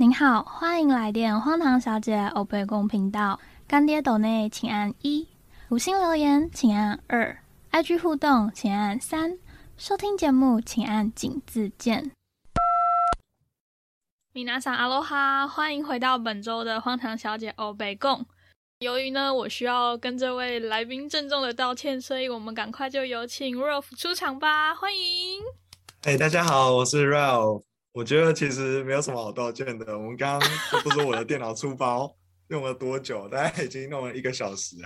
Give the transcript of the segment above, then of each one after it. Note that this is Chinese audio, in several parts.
您好，欢迎来电荒唐小姐欧贝公频道。干爹斗内请按一，五星留言请按二，IG 互动请按三，收听节目请按井字键。米娜桑阿罗哈，欢迎回到本周的荒唐小姐欧贝贡。由于呢，我需要跟这位来宾郑重的道歉，所以我们赶快就有请 Ralph 出场吧，欢迎。哎，大家好，我是 Ralph。我觉得其实没有什么好道歉的。我们刚刚不是我的电脑出包用了多久？大概已经弄了一个小时。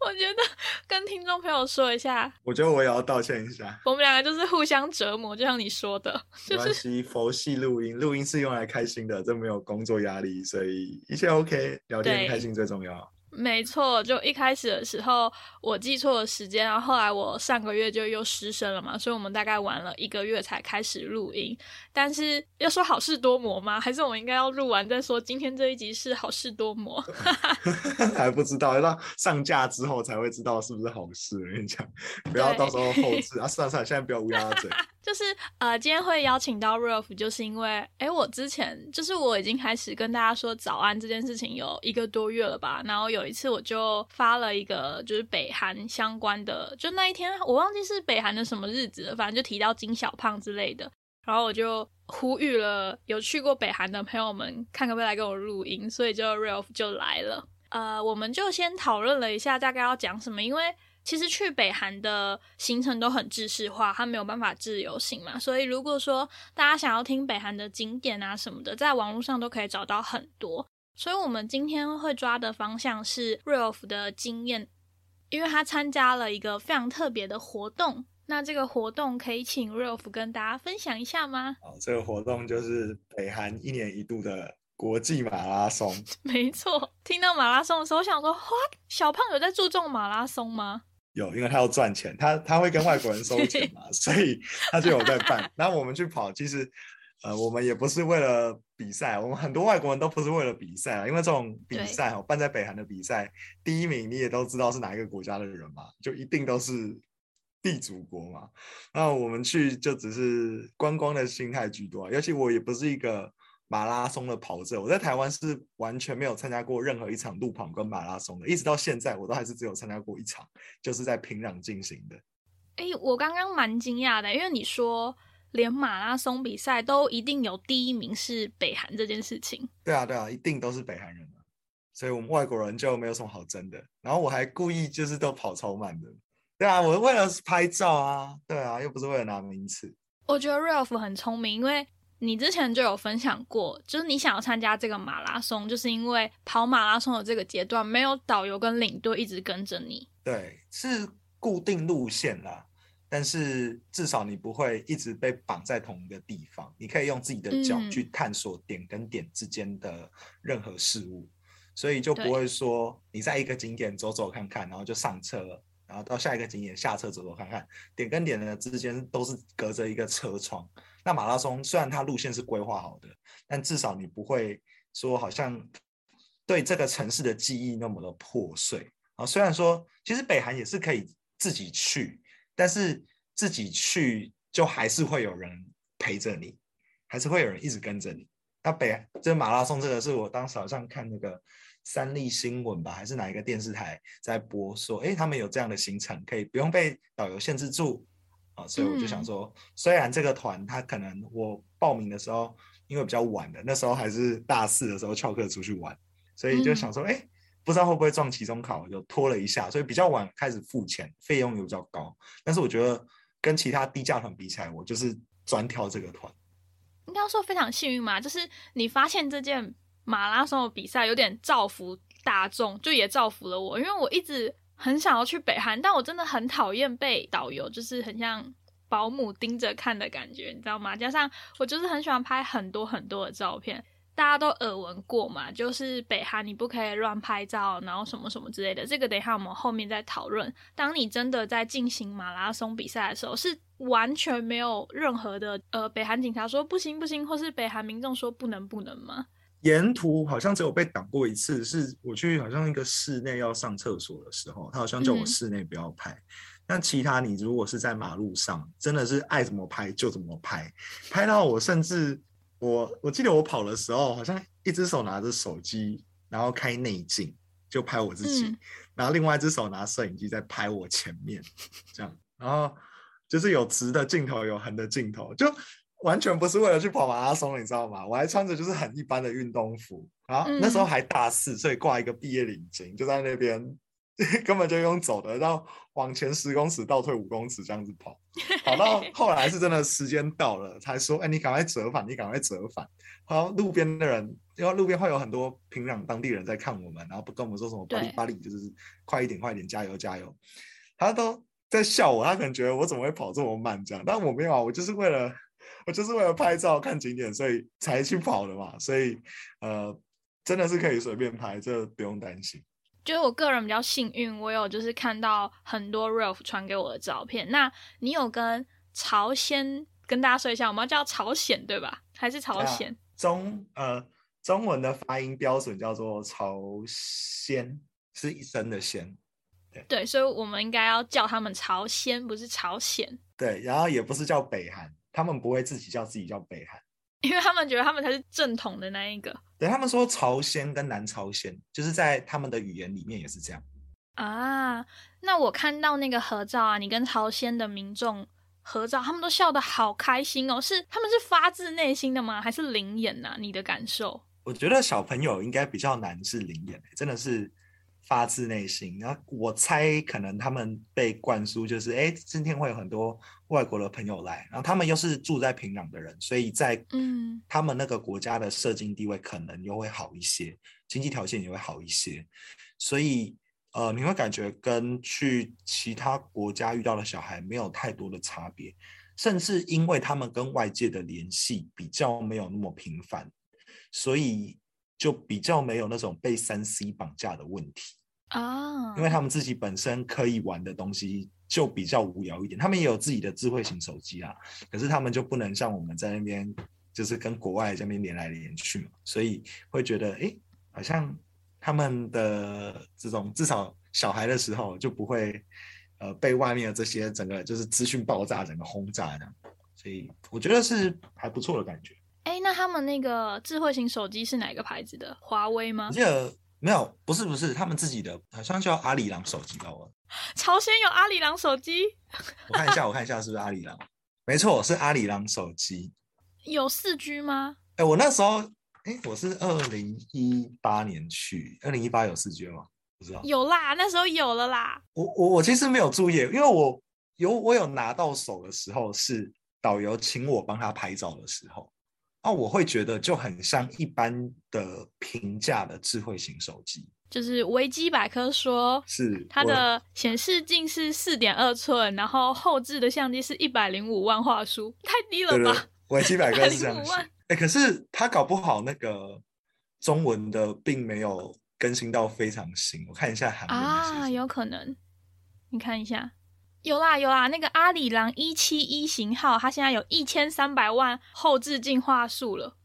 我觉得跟听众朋友说一下，我觉得我也要道歉一下。我们两个就是互相折磨，就像你说的，没关系，佛系录音，录音是用来开心的，这没有工作压力，所以一切 OK，聊天开心最重要。没错，就一开始的时候我记错了时间，然后后来我上个月就又失声了嘛，所以我们大概玩了一个月才开始录音。但是要说好事多磨吗？还是我们应该要录完再说？今天这一集是好事多磨，还不知道，要到上架之后才会知道是不是好事。我跟你讲，不要到时候后置啊！算了算了，现在不要乌鸦嘴。就是呃，今天会邀请到 Ralph，就是因为哎，我之前就是我已经开始跟大家说早安这件事情有一个多月了吧。然后有一次我就发了一个就是北韩相关的，就那一天我忘记是北韩的什么日子了，反正就提到金小胖之类的。然后我就呼吁了有去过北韩的朋友们，看可不可以来跟我录音，所以就 Ralph 就来了。呃，我们就先讨论了一下大概要讲什么，因为。其实去北韩的行程都很制式化，它没有办法自由行嘛。所以如果说大家想要听北韩的景点啊什么的，在网络上都可以找到很多。所以我们今天会抓的方向是 Ralph 的经验，因为他参加了一个非常特别的活动。那这个活动可以请 Ralph 跟大家分享一下吗？哦，这个活动就是北韩一年一度的国际马拉松。没错，听到马拉松的时候，我想说，哇，小胖有在注重马拉松吗？有，因为他要赚钱，他他会跟外国人收 钱嘛，所以他就有在办。然后我们去跑，其实呃，我们也不是为了比赛，我们很多外国人都不是为了比赛啊，因为这种比赛哦，办在北韩的比赛，第一名你也都知道是哪一个国家的人嘛，就一定都是地主国嘛。那我们去就只是观光的心态居多，尤其我也不是一个。马拉松的跑者，我在台湾是完全没有参加过任何一场路跑跟马拉松的，一直到现在我都还是只有参加过一场，就是在平壤进行的。哎，我刚刚蛮惊讶的，因为你说连马拉松比赛都一定有第一名是北韩这件事情。对啊，对啊，一定都是北韩人啊，所以我们外国人就没有什么好争的。然后我还故意就是都跑超慢的。对啊，我为了拍照啊，对啊，又不是为了拿名次。我觉得 Ralph 很聪明，因为。你之前就有分享过，就是你想要参加这个马拉松，就是因为跑马拉松的这个阶段没有导游跟领队一直跟着你。对，是固定路线啦，但是至少你不会一直被绑在同一个地方，你可以用自己的脚去探索点跟点之间的任何事物，所以就不会说你在一个景点走走看看，然后就上车了，然后到下一个景点下车走走看看，点跟点的之间都是隔着一个车窗。那马拉松虽然它路线是规划好的，但至少你不会说好像对这个城市的记忆那么的破碎啊。虽然说其实北韩也是可以自己去，但是自己去就还是会有人陪着你，还是会有人一直跟着你。那北这马拉松这个是我当时好像看那个三立新闻吧，还是哪一个电视台在播说，哎，他们有这样的行程，可以不用被导游限制住啊。所以我就想说，虽然这个团他可能我报名的时候因为比较晚的，那时候还是大四的时候翘课出去玩，所以就想说，哎，不知道会不会撞期中考，就拖了一下，所以比较晚开始付钱，费用也比较高。但是我觉得跟其他低价团比起来，我就是专挑这个团。应该说非常幸运嘛，就是你发现这件马拉松的比赛有点造福大众，就也造福了我，因为我一直。很想要去北韩，但我真的很讨厌被导游，就是很像保姆盯着看的感觉，你知道吗？加上我就是很喜欢拍很多很多的照片，大家都耳闻过嘛，就是北韩你不可以乱拍照，然后什么什么之类的。这个等一下我们后面再讨论。当你真的在进行马拉松比赛的时候，是完全没有任何的呃，北韩警察说不行不行，或是北韩民众说不能不能吗？沿途好像只有被挡过一次，是我去好像一个室内要上厕所的时候，他好像叫我室内不要拍。但其他你如果是在马路上，真的是爱怎么拍就怎么拍，拍到我甚至我我记得我跑的时候，好像一只手拿着手机，然后开内镜就拍我自己，然后另外一只手拿摄影机在拍我前面，这样，然后就是有直的镜头，有横的镜头，就。完全不是为了去跑马拉松，你知道吗？我还穿着就是很一般的运动服，然后那时候还大四，所以挂一个毕业领巾，就在那边根本就用走的，然后往前十公尺，倒退五公尺这样子跑，跑到 后来是真的时间到了，才说：“哎，你赶快折返，你赶快折返。”然后路边的人，因为路边会有很多平壤当地人在看我们，然后不跟我们说什么“巴里巴里”，就是快一点，快一点，加油，加油。他都在笑我，他可能觉得我怎么会跑这么慢这样，但我没有啊，我就是为了。我就是为了拍照看景点，所以才去跑的嘛。所以，呃，真的是可以随便拍，这不用担心。就是我个人比较幸运，我有就是看到很多 Ralph 传给我的照片。那你有跟朝鲜跟大家说一下，我们要叫朝鲜对吧？还是朝鲜？中呃，中文的发音标准叫做朝鲜，是一声的鲜。对对，所以我们应该要叫他们朝鲜，不是朝鲜。对，然后也不是叫北韩。他们不会自己叫自己叫北韩，因为他们觉得他们才是正统的那一个。对他们说朝鲜跟南朝鲜，就是在他们的语言里面也是这样。啊，那我看到那个合照啊，你跟朝鲜的民众合照，他们都笑得好开心哦，是他们是发自内心的吗？还是灵眼呐？你的感受？我觉得小朋友应该比较难是灵眼，真的是。发自内心，然后我猜可能他们被灌输就是，哎，今天会有很多外国的朋友来，然后他们又是住在平壤的人，所以在嗯。他们那个国家的社经地位可能又会好一些，经济条件也会好一些，所以呃你会感觉跟去其他国家遇到的小孩没有太多的差别，甚至因为他们跟外界的联系比较没有那么频繁，所以就比较没有那种被三 C 绑架的问题。啊，因为他们自己本身可以玩的东西就比较无聊一点，他们也有自己的智慧型手机啊，可是他们就不能像我们在那边，就是跟国外这边连来连去嘛，所以会觉得，哎，好像他们的这种至少小孩的时候就不会，呃，被外面的这些整个就是资讯爆炸整个轰炸这样，所以我觉得是还不错的感觉。哎，那他们那个智慧型手机是哪个牌子的？华为吗？记得。没有，不是不是，他们自己的好像叫阿里郎手机吧？我 朝鲜有阿里郎手机，我看一下，我看一下是不是阿里郎？没错，是阿里郎手机。有四 G 吗？哎，我那时候，哎，我是二零一八年去，二零一八有四 G 吗？不知道。有啦，那时候有了啦。我我我其实没有注意，因为我有我有拿到手的时候是导游请我帮他拍照的时候。哦，我会觉得就很像一般的平价的智慧型手机，就是维基百科说，是它的显示镜是四点二寸，然后后置的相机是一百零五万画素，太低了吧？维基百科是这样写，哎，可是它搞不好那个中文的并没有更新到非常新，我看一下韩文啊，有可能，你看一下。有啦有啦，那个阿里郎一七一型号，它现在有一千三百万后置进化数了，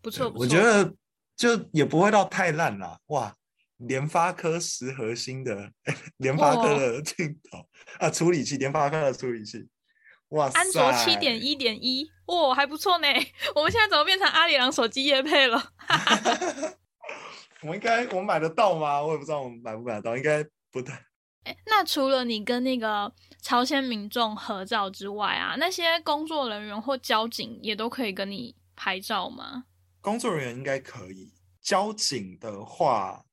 不错不错。我觉得就也不会到太烂啦，哇！联发科十核心的 联发科的镜头啊，处理器，联发科的处理器，哇安卓七点一点一，哇，还不错呢。我们现在怎么变成阿里郎手机业配了？我们应该我们买得到吗？我也不知道我们买不买得到，应该不太。哎，那除了你跟那个朝鲜民众合照之外啊，那些工作人员或交警也都可以跟你拍照吗？工作人员应该可以，交警的话，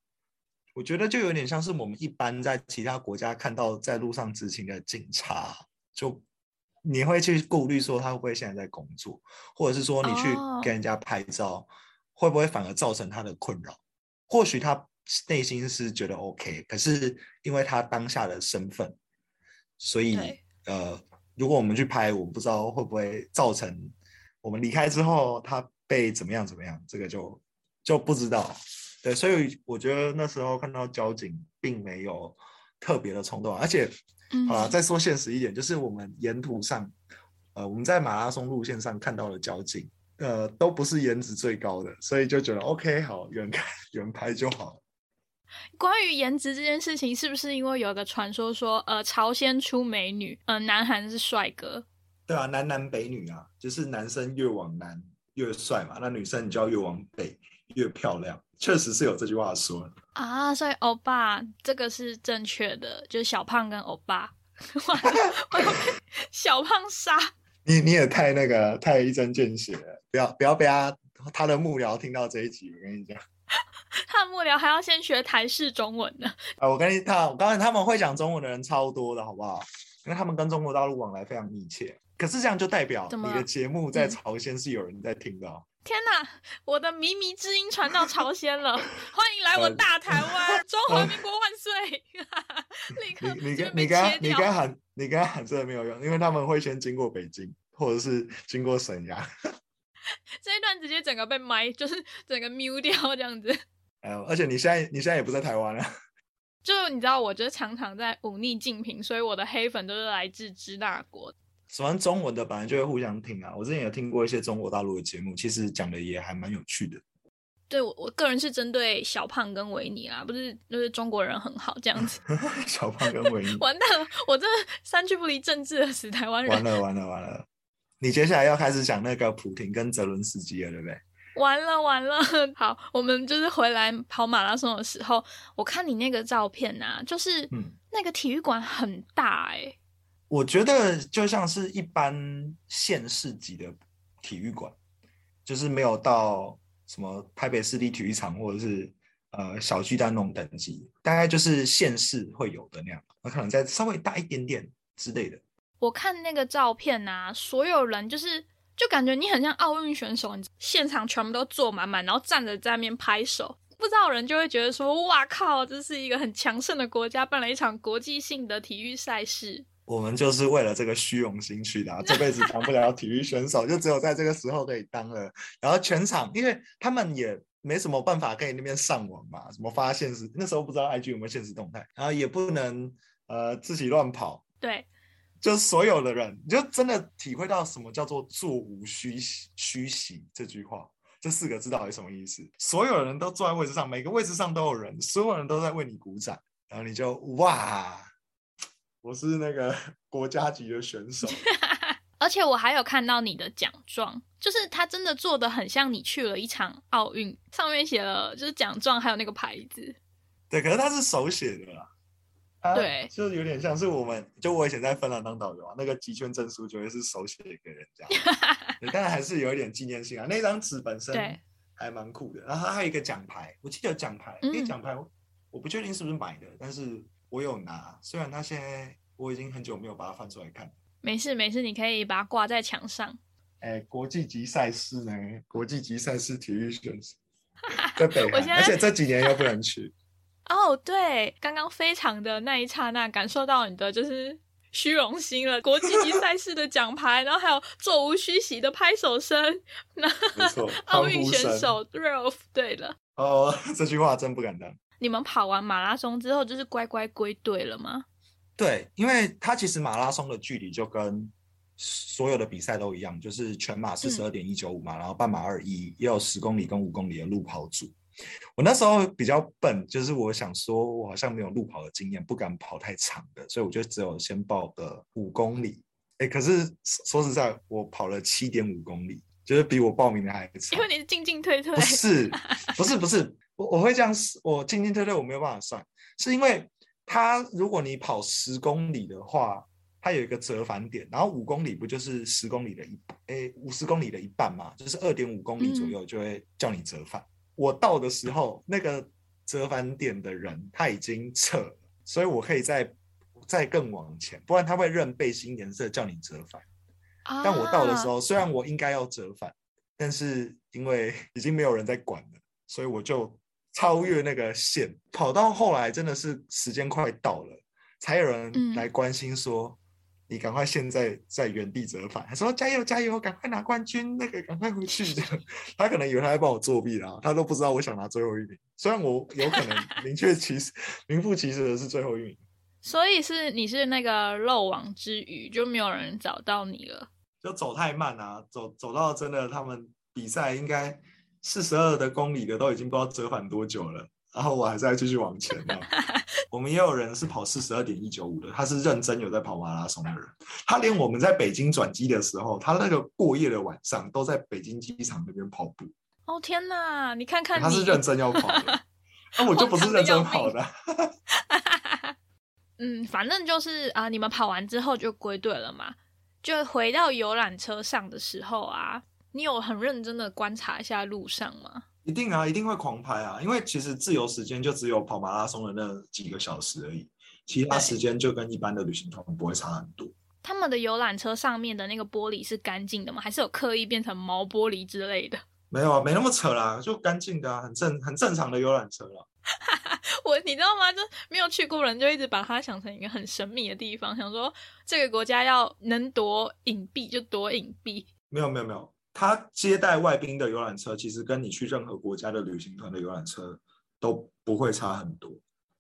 我觉得就有点像是我们一般在其他国家看到在路上执勤的警察，就你会去顾虑说他会不会现在在工作，或者是说你去跟人家拍照，会不会反而造成他的困扰？或许他。内心是觉得 OK，可是因为他当下的身份，所以呃，如果我们去拍，我不知道会不会造成我们离开之后他被怎么样怎么样，这个就就不知道。对，所以我觉得那时候看到交警，并没有特别的冲动，而且啊，再说现实一点，就是我们沿途上，呃，我们在马拉松路线上看到的交警，呃，都不是颜值最高的，所以就觉得 OK，好，远看远拍就好。关于颜值这件事情，是不是因为有个传说说，呃，朝鲜出美女，呃，南韩是帅哥？对啊，南南北女啊，就是男生越往南越帅嘛，那女生你就要越往北越漂亮，确实是有这句话说啊。所以欧巴这个是正确的，就是小胖跟欧巴，小胖杀你，你也太那个太一针见血了，不要不要被他他的幕僚听到这一集，我跟你讲。他幕僚还要先学台式中文呢。啊，我跟你他，我告诉你，他们会讲中文的人超多的，好不好？因为他们跟中国大陆往来非常密切。可是这样就代表你的节目在朝鲜是有人在听的。天哪，我的靡靡之音传到朝鲜了！欢迎来我大台湾，中华民国万岁！立刻你你跟你跟你跟喊你跟喊真的没有用，因为他们会先经过北京，或者是经过沈阳。这一段直接整个被麦，就是整个 mute 掉这样子。哎呦，而且你现在你现在也不在台湾了。就你知道，我就是常常在忤逆竞品，所以我的黑粉都是来自支那国。喜欢中文的本来就会互相听啊。我之前有听过一些中国大陆的节目，其实讲的也还蛮有趣的。对我我个人是针对小胖跟维尼啦，不是就是中国人很好这样子。小胖跟维尼，完蛋了！我这三句不离政治的死台湾人。完了完了完了！你接下来要开始讲那个普廷跟泽伦斯基了，对不对？完了完了！好，我们就是回来跑马拉松的时候，我看你那个照片呐，就是那个体育馆很大哎。我觉得就像是一般县市级的体育馆，就是没有到什么台北市立体育场或者是呃小巨蛋那种等级，大概就是县市会有的那样，那可能再稍微大一点点之类的。我看那个照片呐，所有人就是就感觉你很像奥运选手，你现场全部都坐满满，然后站着在那边拍手，不知道人就会觉得说，哇靠，这是一个很强盛的国家办了一场国际性的体育赛事。我们就是为了这个虚荣心去的，这辈子当不了体育选手，就只有在这个时候可以当了。然后全场，因为他们也没什么办法可以那边上网嘛，什么发现实，那时候不知道 IG 有没有现实动态，然后也不能呃自己乱跑。对。就是所有的人，你就真的体会到什么叫做“座无虚席”虚席这句话，这四个字到底什么意思？所有人都坐在位置上，每个位置上都有人，所有人都在为你鼓掌，然后你就哇，我是那个 国家级的选手。而且我还有看到你的奖状，就是他真的做的很像你去了一场奥运，上面写了就是奖状，还有那个牌子。对，可是他是手写的啦。对，就是有点像是我们，就我以前在芬兰当导游啊，那个集圈证书就会是手写给人家，当然还是有一点纪念性啊。那张纸本身还蛮酷的，然后还有一个奖牌，我记得奖牌，那个奖牌我不确定是不是买的，但是我有拿，虽然它现在我已经很久没有把它翻出来看。没事没事，你可以把它挂在墙上。哎，国际级赛事呢？国际级赛事体育选手 在北韩，而且这几年又不能去。哦，对，刚刚非常的那一刹那，感受到你的就是虚荣心了。国际级赛事的奖牌，然后还有座无虚席的拍手声，那 奥运选手 Ralph，对了。哦，这句话真不敢当。你们跑完马拉松之后，就是乖乖归队了吗？对，因为它其实马拉松的距离就跟所有的比赛都一样，就是全马四十二点一九五嘛，然后半马二一，也有十公里跟五公里的路跑组。我那时候比较笨，就是我想说，我好像没有路跑的经验，不敢跑太长的，所以我就只有先报个五公里。哎，可是说实在，我跑了七点五公里，就是比我报名的还长。因为你是进进退退。不是，不是，不是，我我会这样，我进进退退我没有办法算，是因为他如果你跑十公里的话，它有一个折返点，然后五公里不就是十公里的一，哎，五十公里的一半嘛，就是二点五公里左右就会叫你折返。我到的时候，那个折返点的人他已经撤了，所以我可以再再更往前，不然他会认背心颜色叫你折返。但我到的时候，虽然我应该要折返，但是因为已经没有人在管了，所以我就超越那个线，跑到后来真的是时间快到了，才有人来关心说：“你赶快现在在原地折返，他说加油加油，赶快拿冠军，那个赶快回去。他可能以为他在帮我作弊啦，他都不知道我想拿最后一名。虽然我有可能 明确其实名副其实的是最后一名，所以是你是那个漏网之鱼，就没有人找到你了。就走太慢啊，走走到真的他们比赛应该四十二的公里的都已经不知道折返多久了。然后我还在继续往前呢。我们也有人是跑四十二点一九五的，他是认真有在跑马拉松的人。他连我们在北京转机的时候，他那个过夜的晚上都在北京机场那边跑步。哦天哪，你看看，他是认真要跑的，那我就不是认真跑的。嗯，反正就是啊，你们跑完之后就归队了嘛。就回到游览车上的时候啊，你有很认真的观察一下路上吗？一定啊，一定会狂拍啊！因为其实自由时间就只有跑马拉松的那几个小时而已，其他时间就跟一般的旅行团不会差很多。他们的游览车上面的那个玻璃是干净的吗？还是有刻意变成毛玻璃之类的？没有啊，没那么扯啦，就干净的啊，很正很正常的游览车了。我你知道吗？就没有去过人就一直把它想成一个很神秘的地方，想说这个国家要能多隐蔽就多隐蔽。没有没有没有。他接待外宾的游览车，其实跟你去任何国家的旅行团的游览车都不会差很多，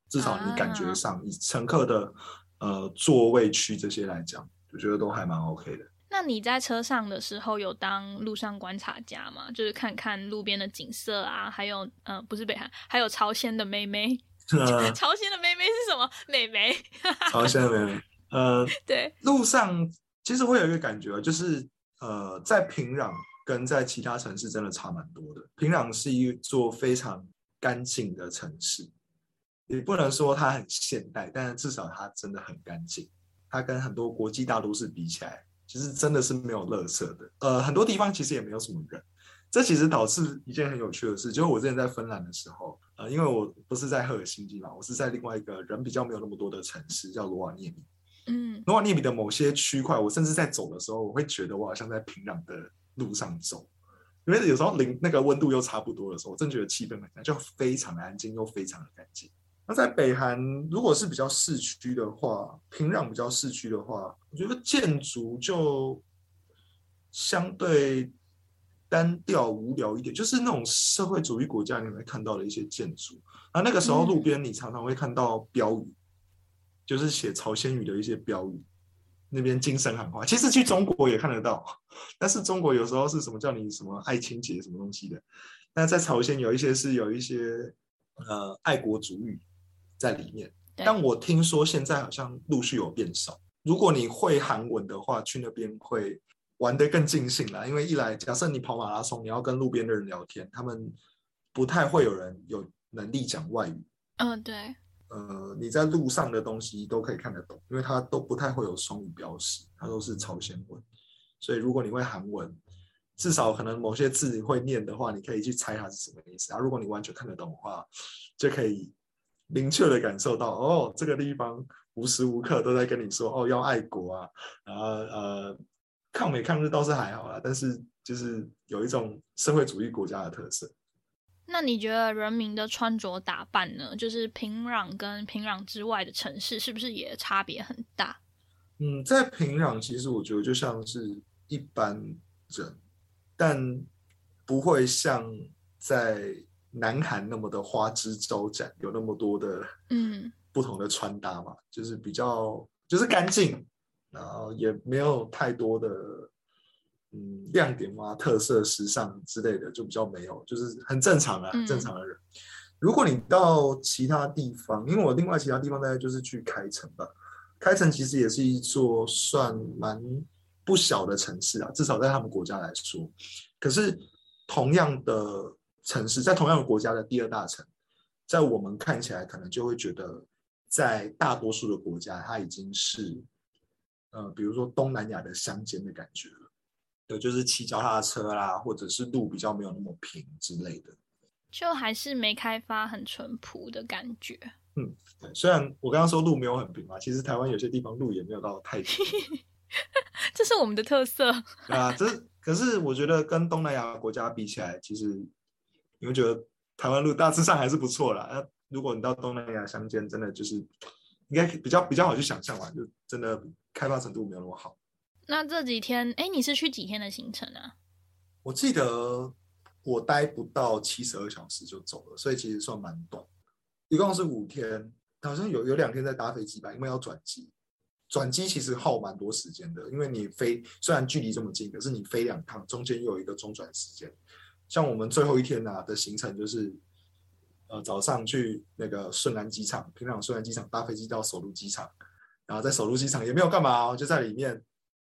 至少你感觉上，以乘客的呃座位区这些来讲，我觉得都还蛮 OK 的。那你在车上的时候有当路上观察家吗？就是看看路边的景色啊，还有嗯，不是北韩，还有朝鲜的妹妹。朝鲜的妹妹是什么？妹妹。朝鲜的妹妹。呃，对，路上其实会有一个感觉，就是呃，在平壤。跟在其他城市真的差蛮多的。平壤是一座非常干净的城市，也不能说它很现代，但是至少它真的很干净。它跟很多国际大都市比起来，其实真的是没有垃圾的。呃，很多地方其实也没有什么人。这其实导致一件很有趣的事，就是我之前在芬兰的时候，呃，因为我不是在赫尔辛基嘛，我是在另外一个人比较没有那么多的城市，叫罗瓦涅米。嗯，罗瓦涅米的某些区块，我甚至在走的时候，我会觉得我好像在平壤的。路上走，因为有时候零那个温度又差不多的时候，我真觉得气氛很就非常的安静又非常的干净。那在北韩，如果是比较市区的话，平壤比较市区的话，我觉得建筑就相对单调无聊一点，就是那种社会主义国家你会看到的一些建筑。那那个时候路边你常常会看到标语，就是写朝鲜语的一些标语。那边精神喊话，其实去中国也看得到，但是中国有时候是什么叫你什么爱清洁什么东西的，那在朝鲜有一些是有一些呃爱国主义在里面。但我听说现在好像陆续有变少。如果你会韩文的话，去那边会玩得更尽兴啦。因为一来，假设你跑马拉松，你要跟路边的人聊天，他们不太会有人有能力讲外语。嗯，对。呃，你在路上的东西都可以看得懂，因为它都不太会有双语标识，它都是朝鲜文。所以如果你会韩文，至少可能某些字你会念的话，你可以去猜它是什么意思。啊，如果你完全看得懂的话，就可以明确的感受到，哦，这个地方无时无刻都在跟你说，哦，要爱国啊，然后呃，抗美抗日倒是还好啦，但是就是有一种社会主义国家的特色。那你觉得人民的穿着打扮呢？就是平壤跟平壤之外的城市，是不是也差别很大？嗯，在平壤，其实我觉得就像是一般人，但不会像在南韩那么的花枝招展，有那么多的嗯不同的穿搭嘛，就是比较就是干净，然后也没有太多的。嗯，亮点啊，特色、时尚之类的就比较没有，就是很正常啊，正常的人。如果你到其他地方，因为我另外其他地方大概就是去开城吧，开城其实也是一座算蛮不小的城市啊，至少在他们国家来说。可是同样的城市，在同样的国家的第二大城，在我们看起来可能就会觉得，在大多数的国家，它已经是呃，比如说东南亚的乡间的感觉了。对，就是骑脚踏车啦，或者是路比较没有那么平之类的，就还是没开发很淳朴的感觉。嗯，对，虽然我刚刚说路没有很平嘛，其实台湾有些地方路也没有到太平，这是我们的特色。对啊，这可是我觉得跟东南亚国家比起来，其实你会觉得台湾路大致上还是不错啦。那如果你到东南亚乡间，真的就是应该比较比较好去想象吧，就真的开发程度没有那么好。那这几天，哎，你是去几天的行程啊？我记得我待不到七十二小时就走了，所以其实算蛮短。一共是五天，好像有有两天在搭飞机吧，因为要转机。转机其实耗蛮多时间的，因为你飞虽然距离这么近，可是你飞两趟，中间又有一个中转时间。像我们最后一天啊的行程就是，呃，早上去那个顺安机场，平壤顺安机场搭飞机到首都机场，然后在首都机场也没有干嘛哦，就在里面，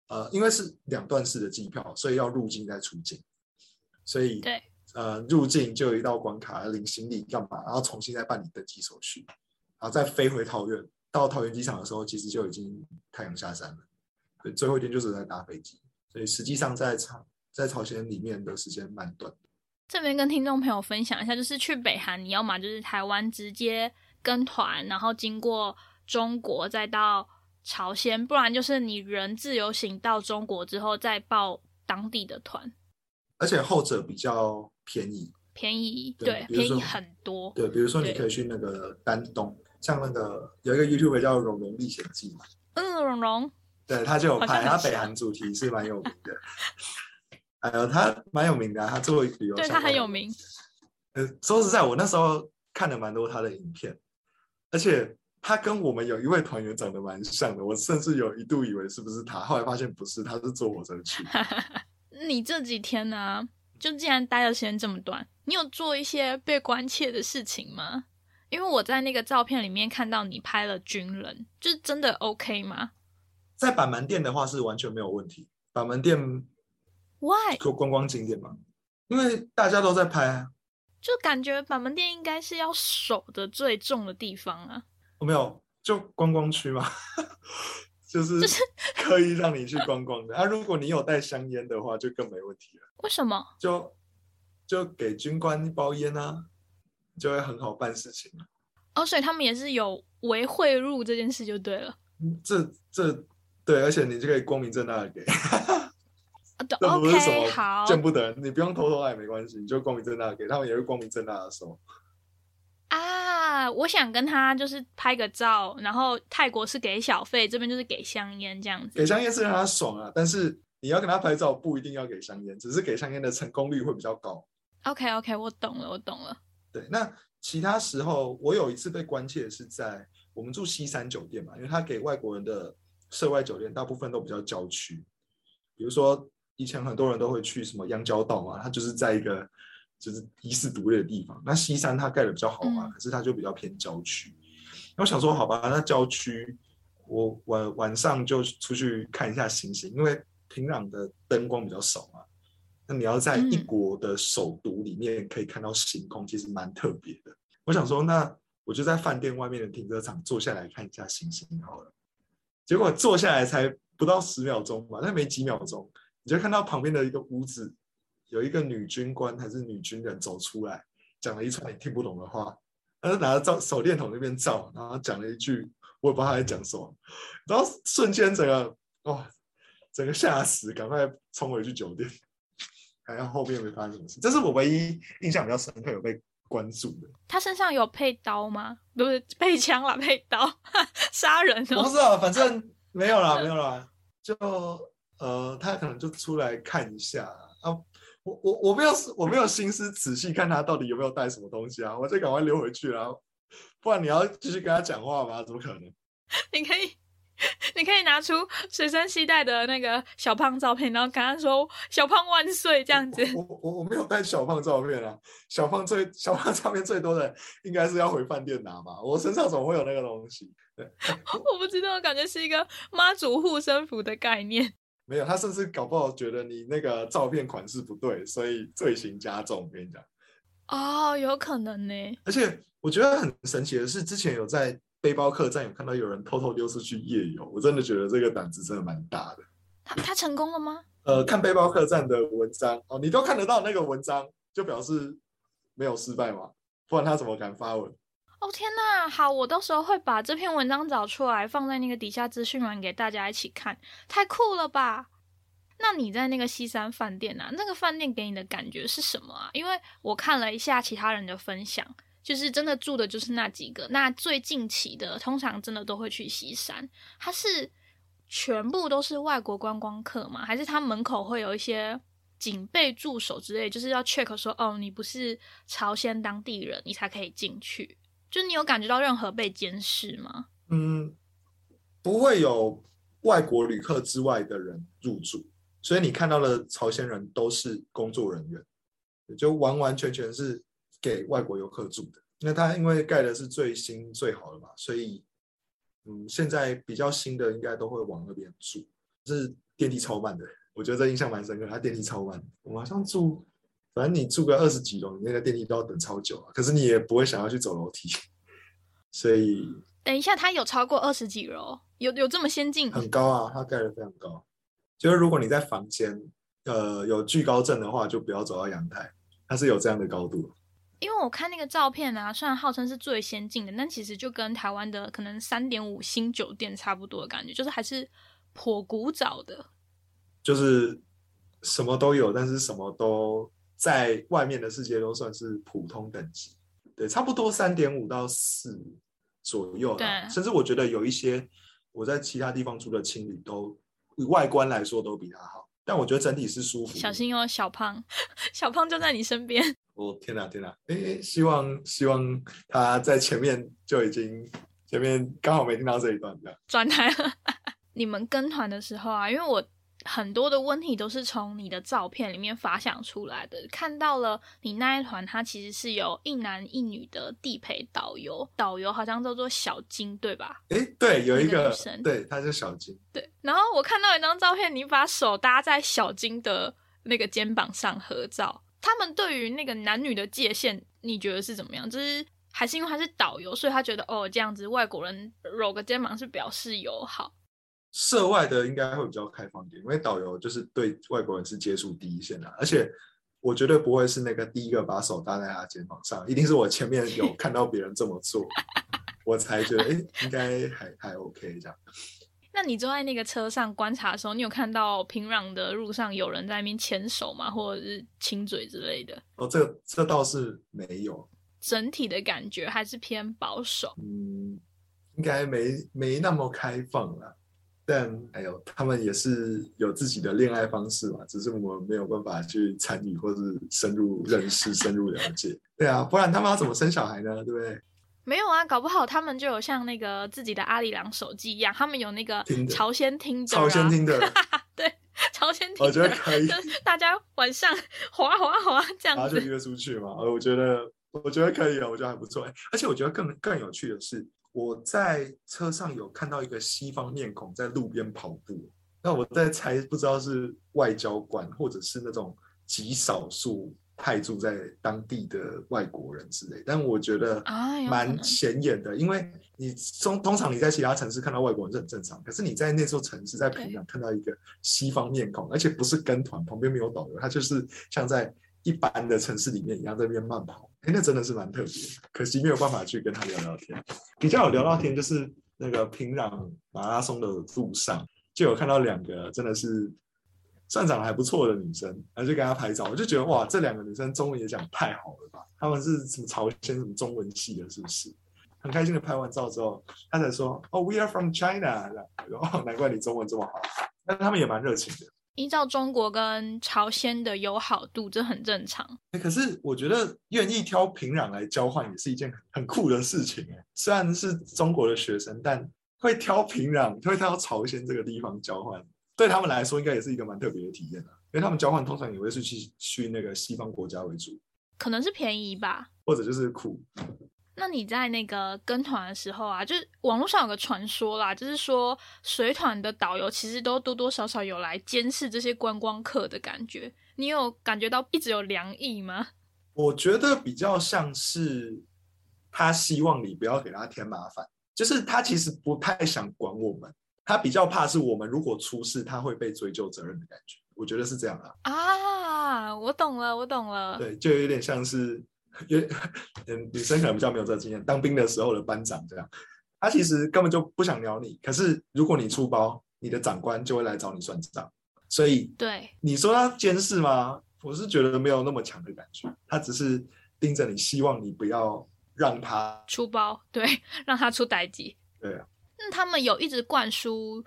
呃，因为是两段式的机票，所以要入境再出境，所以对，呃，入境就有一道关卡，领行李干嘛，然后重新再办理登机手续，然后再飞回桃园。到桃园机场的时候，其实就已经太阳下山了。对，最后一天就是在搭飞机，所以实际上在朝在朝鲜里面的时间蛮短。这边跟听众朋友分享一下，就是去北韩，你要么就是台湾直接跟团，然后经过中国再到朝鲜，不然就是你人自由行到中国之后再报当地的团。而且后者比较便宜，便宜对，便宜很多。对，比如说你可以去那个丹东。像那个有一个 YouTube 叫《荣荣历险记》嘛，嗯，荣荣，对他就有拍，他北韩主题是蛮有名的，哎呦，他蛮有名的，他做旅游，对他很有名。呃，说实在，我那时候看了蛮多他的影片，而且他跟我们有一位团员长得蛮像的，我甚至有一度以为是不是他，后来发现不是，他是坐火车去。你这几天呢，就既然待的时间这么短，你有做一些被关切的事情吗？因为我在那个照片里面看到你拍了军人，就是真的 OK 吗？在板门店的话是完全没有问题。板门店，Why？做观光景点嘛，因为大家都在拍啊。就感觉板门店应该是要守的最重的地方啊。没有，就观光区嘛，就是就是 可以让你去观光的。啊，如果你有带香烟的话，就更没问题了。为什么？就就给军官一包烟啊。就会很好办事情哦，所以他们也是有为贿赂这件事就对了。这这对，而且你就可以光明正大的给，这不是什么见不得人，你不用偷偷爱没关系，你就光明正大的给他们，也会光明正大的收。啊，我想跟他就是拍个照，然后泰国是给小费，这边就是给香烟这样子。给香烟是让他爽啊，但是你要跟他拍照不一定要给香烟，只是给香烟的成功率会比较高。OK OK，我懂了，我懂了。对，那其他时候我有一次被关切是在我们住西山酒店嘛，因为他给外国人的涉外酒店大部分都比较郊区，比如说以前很多人都会去什么央交道嘛，他就是在一个就是遗世独立的地方。那西山它盖的比较好嘛，可是它就比较偏郊区。我想说，好吧，那郊区我晚晚上就出去看一下星星，因为平壤的灯光比较少嘛。那你要在一国的首都里面可以看到星空，其实蛮特别的。我想说，那我就在饭店外面的停车场坐下来看一下星星好了。结果坐下来才不到十秒钟吧，那没几秒钟，你就看到旁边的一个屋子有一个女军官还是女军人走出来，讲了一串你听不懂的话，他就拿着照手电筒那边照，然后讲了一句我也不知道他在讲什么，然后瞬间整个哇，整个吓死，赶快冲回去酒店。还要后面没发生什么事，这是我唯一印象比较深刻有被关注的。他身上有配刀吗？不是配枪啦，配刀 杀人？我不知道，反正没有啦，没有啦。就呃，他可能就出来看一下啊。我我我没有我没有心思仔细看他到底有没有带什么东西啊，我就赶快溜回去啊。不然你要继续跟他讲话吗？怎么可能？你可以。你可以拿出随身携带的那个小胖照片，然后跟他说“小胖万岁”这样子。我我我没有带小胖照片啊，小胖最小胖照片最多的应该是要回饭店拿吧？我身上怎么会有那个东西？我不知道，感觉是一个妈祖护身符的概念。没有，他甚至搞不好觉得你那个照片款式不对，所以罪行加重。我跟你讲，哦，有可能呢。而且我觉得很神奇的是，之前有在。背包客栈有看到有人偷偷溜出去夜游，我真的觉得这个胆子真的蛮大的。他他成功了吗？呃，看背包客栈的文章哦，你都看得到那个文章，就表示没有失败嘛，不然他怎么敢发文？哦天哪，好，我到时候会把这篇文章找出来，放在那个底下资讯栏给大家一起看，太酷了吧？那你在那个西山饭店啊，那个饭店给你的感觉是什么啊？因为我看了一下其他人的分享。就是真的住的就是那几个。那最近期的，通常真的都会去西山。它是全部都是外国观光客吗？还是它门口会有一些警备驻守之类，就是要 check 说，哦，你不是朝鲜当地人，你才可以进去。就你有感觉到任何被监视吗？嗯，不会有外国旅客之外的人入住，所以你看到的朝鲜人都是工作人员，就完完全全是给外国游客住的。那他因为盖的是最新最好的嘛，所以嗯，现在比较新的应该都会往那边住。是电梯超慢的，我觉得这印象蛮深刻。他电梯超慢，我好像住，反正你住个二十几楼，你那个电梯都要等超久啊。可是你也不会想要去走楼梯，所以。等一下，它有超过二十几楼，有有这么先进？很高啊，它盖的非常高。就是如果你在房间，呃，有惧高症的话，就不要走到阳台，它是有这样的高度。因为我看那个照片啊，虽然号称是最先进的，但其实就跟台湾的可能三点五星酒店差不多的感觉，就是还是颇古早的。就是什么都有，但是什么都在外面的世界都算是普通等级。对，差不多三点五到四。左右对，甚至我觉得有一些我在其他地方住的青旅都外观来说都比他好，但我觉得整体是舒服。小心哦，小胖，小胖就在你身边。哦天哪天哪，哎，希望希望他在前面就已经前面刚好没听到这一段这样转台了。你们跟团的时候啊，因为我。很多的问题都是从你的照片里面发想出来的。看到了你那一团，它其实是有一男一女的地陪导游，导游好像叫做小金，对吧？诶，对，有一个女生，对，她是小金。对，然后我看到一张照片，你把手搭在小金的那个肩膀上合照。他们对于那个男女的界限，你觉得是怎么样？就是还是因为他是导游，所以他觉得哦，这样子外国人搂个肩膀是表示友好。涉外的应该会比较开放点，因为导游就是对外国人是接触第一线的，而且我绝对不会是那个第一个把手搭在他肩膀上，一定是我前面有看到别人这么做，我才觉得哎，应该还还 OK 这样。那你坐在那个车上观察的时候，你有看到平壤的路上有人在那边牵手吗，或者是亲嘴之类的？哦，这这倒是没有。整体的感觉还是偏保守。嗯，应该没没那么开放了。但哎呦，他们也是有自己的恋爱方式嘛，只是我们没有办法去参与或是深入认识、深入了解。对啊，不然他们要怎么生小孩呢？对不对？没有啊，搞不好他们就有像那个自己的阿里郎手机一样，他们有那个朝鲜听朝鲜听的，对，朝鲜听。我觉得可以，大家晚上滑滑滑这样子，然后就约出去嘛。呃，我觉得我觉得可以啊，我觉得还不错。而且我觉得更更有趣的是。我在车上有看到一个西方面孔在路边跑步，那我在猜，不知道是外交官，或者是那种极少数派驻在当地的外国人之类。但我觉得蛮显眼的，因为你通通常你在其他城市看到外国人是很正常，可是你在那座城市在平壤看到一个西方面孔，而且不是跟团，旁边没有导游，他就是像在一般的城市里面一样在那边慢跑。哎，那真的是蛮特别，可惜没有办法去跟他聊聊天。比较有聊到天，就是那个平壤马拉松的路上，就有看到两个真的是算长得还不错的女生，然后就跟他拍照。我就觉得哇，这两个女生中文也讲太好了吧？他们是什么朝鲜什么中文系的，是不是？很开心的拍完照之后，他才说：“哦，We are from China。”哦，难怪你中文这么好。但他们也蛮热情的。依照中国跟朝鲜的友好度，这很正常。可是我觉得愿意挑平壤来交换也是一件很很酷的事情哎。虽然是中国的学生，但会挑平壤，会挑朝鲜这个地方交换，对他们来说应该也是一个蛮特别的体验啊。因为他们交换通常也会是去去那个西方国家为主，可能是便宜吧，或者就是酷。那你在那个跟团的时候啊，就是网络上有个传说啦，就是说随团的导游其实都多多少少有来监视这些观光客的感觉。你有感觉到一直有凉意吗？我觉得比较像是他希望你不要给他添麻烦，就是他其实不太想管我们，他比较怕是我们如果出事，他会被追究责任的感觉。我觉得是这样啊。啊，我懂了，我懂了。对，就有点像是。因为嗯，女生可能比较没有这个经验，当兵的时候的班长这样，他其实根本就不想鸟你。可是如果你出包，你的长官就会来找你算账。所以，对你说他监视吗？我是觉得没有那么强的感觉，他只是盯着你，希望你不要让他出包，对，让他出代机。对啊，那他们有一直灌输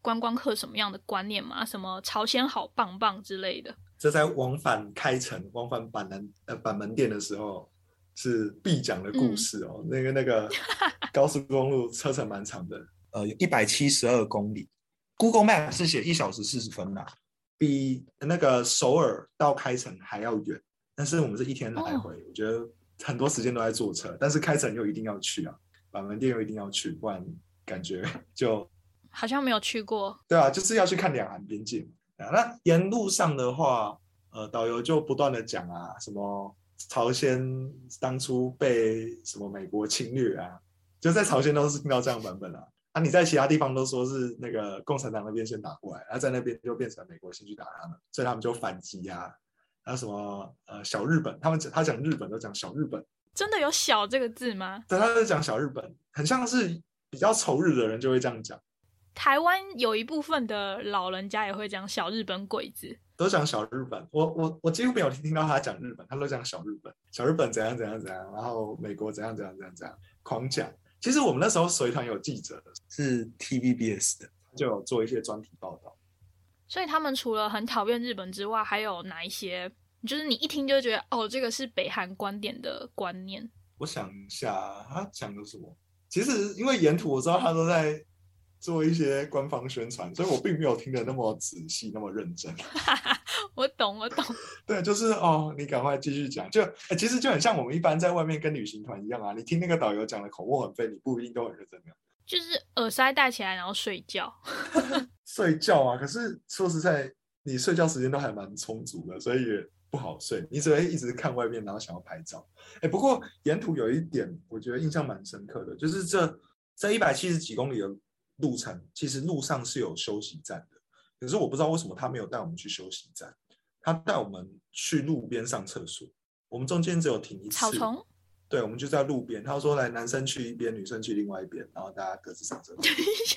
观光客什么样的观念吗？什么朝鲜好棒棒之类的？这在往返开城、往返板南呃板门店的时候是必讲的故事哦。那个那个 高速公路车程蛮长的，呃，一百七十二公里，Google Map 是写一小时四十分呐，比那个首尔到开城还要远。但是我们是一天来回，我觉得很多时间都在坐车，但是开城又一定要去啊，板门店又一定要去，不然感觉 就好像没有去过。对啊，就是要去看两岸边界。那沿路上的话，呃，导游就不断的讲啊，什么朝鲜当初被什么美国侵略啊，就在朝鲜都是听到这样版本啊。啊，你在其他地方都说是那个共产党那边先打过来，然后在那边就变成美国先去打他们，所以他们就反击啊。还有什么呃小日本，他们他讲日本都讲小日本，真的有“小”这个字吗？对，他是讲小日本，很像是比较仇日的人就会这样讲。台湾有一部分的老人家也会讲小日本鬼子，都讲小日本。我我我几乎没有听到他讲日本，他都讲小日本，小日本怎样怎样怎样，然后美国怎样怎样怎样怎样，狂讲。其实我们那时候随团有记者是 TVBS 的，就有做一些专题报道。所以他们除了很讨厌日本之外，还有哪一些？就是你一听就觉得哦，这个是北韩观点的观念。我想一下，他讲的什么？其实因为沿途我知道他都在。做一些官方宣传，所以我并没有听得那么仔细、那么认真。我懂，我懂。对，就是哦，你赶快继续讲。就其实就很像我们一般在外面跟旅行团一样啊，你听那个导游讲的口沫很飞，你不一定都很认真的。就是耳塞戴起来，然后睡觉。睡觉啊！可是说实在，你睡觉时间都还蛮充足的，所以也不好睡。你只会一直看外面，然后想要拍照。哎，不过沿途有一点，我觉得印象蛮深刻的，就是这这一百七十几公里的。路程其实路上是有休息站的，可是我不知道为什么他没有带我们去休息站，他带我们去路边上厕所。我们中间只有停一次。草丛。对，我们就在路边。他说：“来，男生去一边，女生去另外一边，然后大家各自上厕所。”等一下，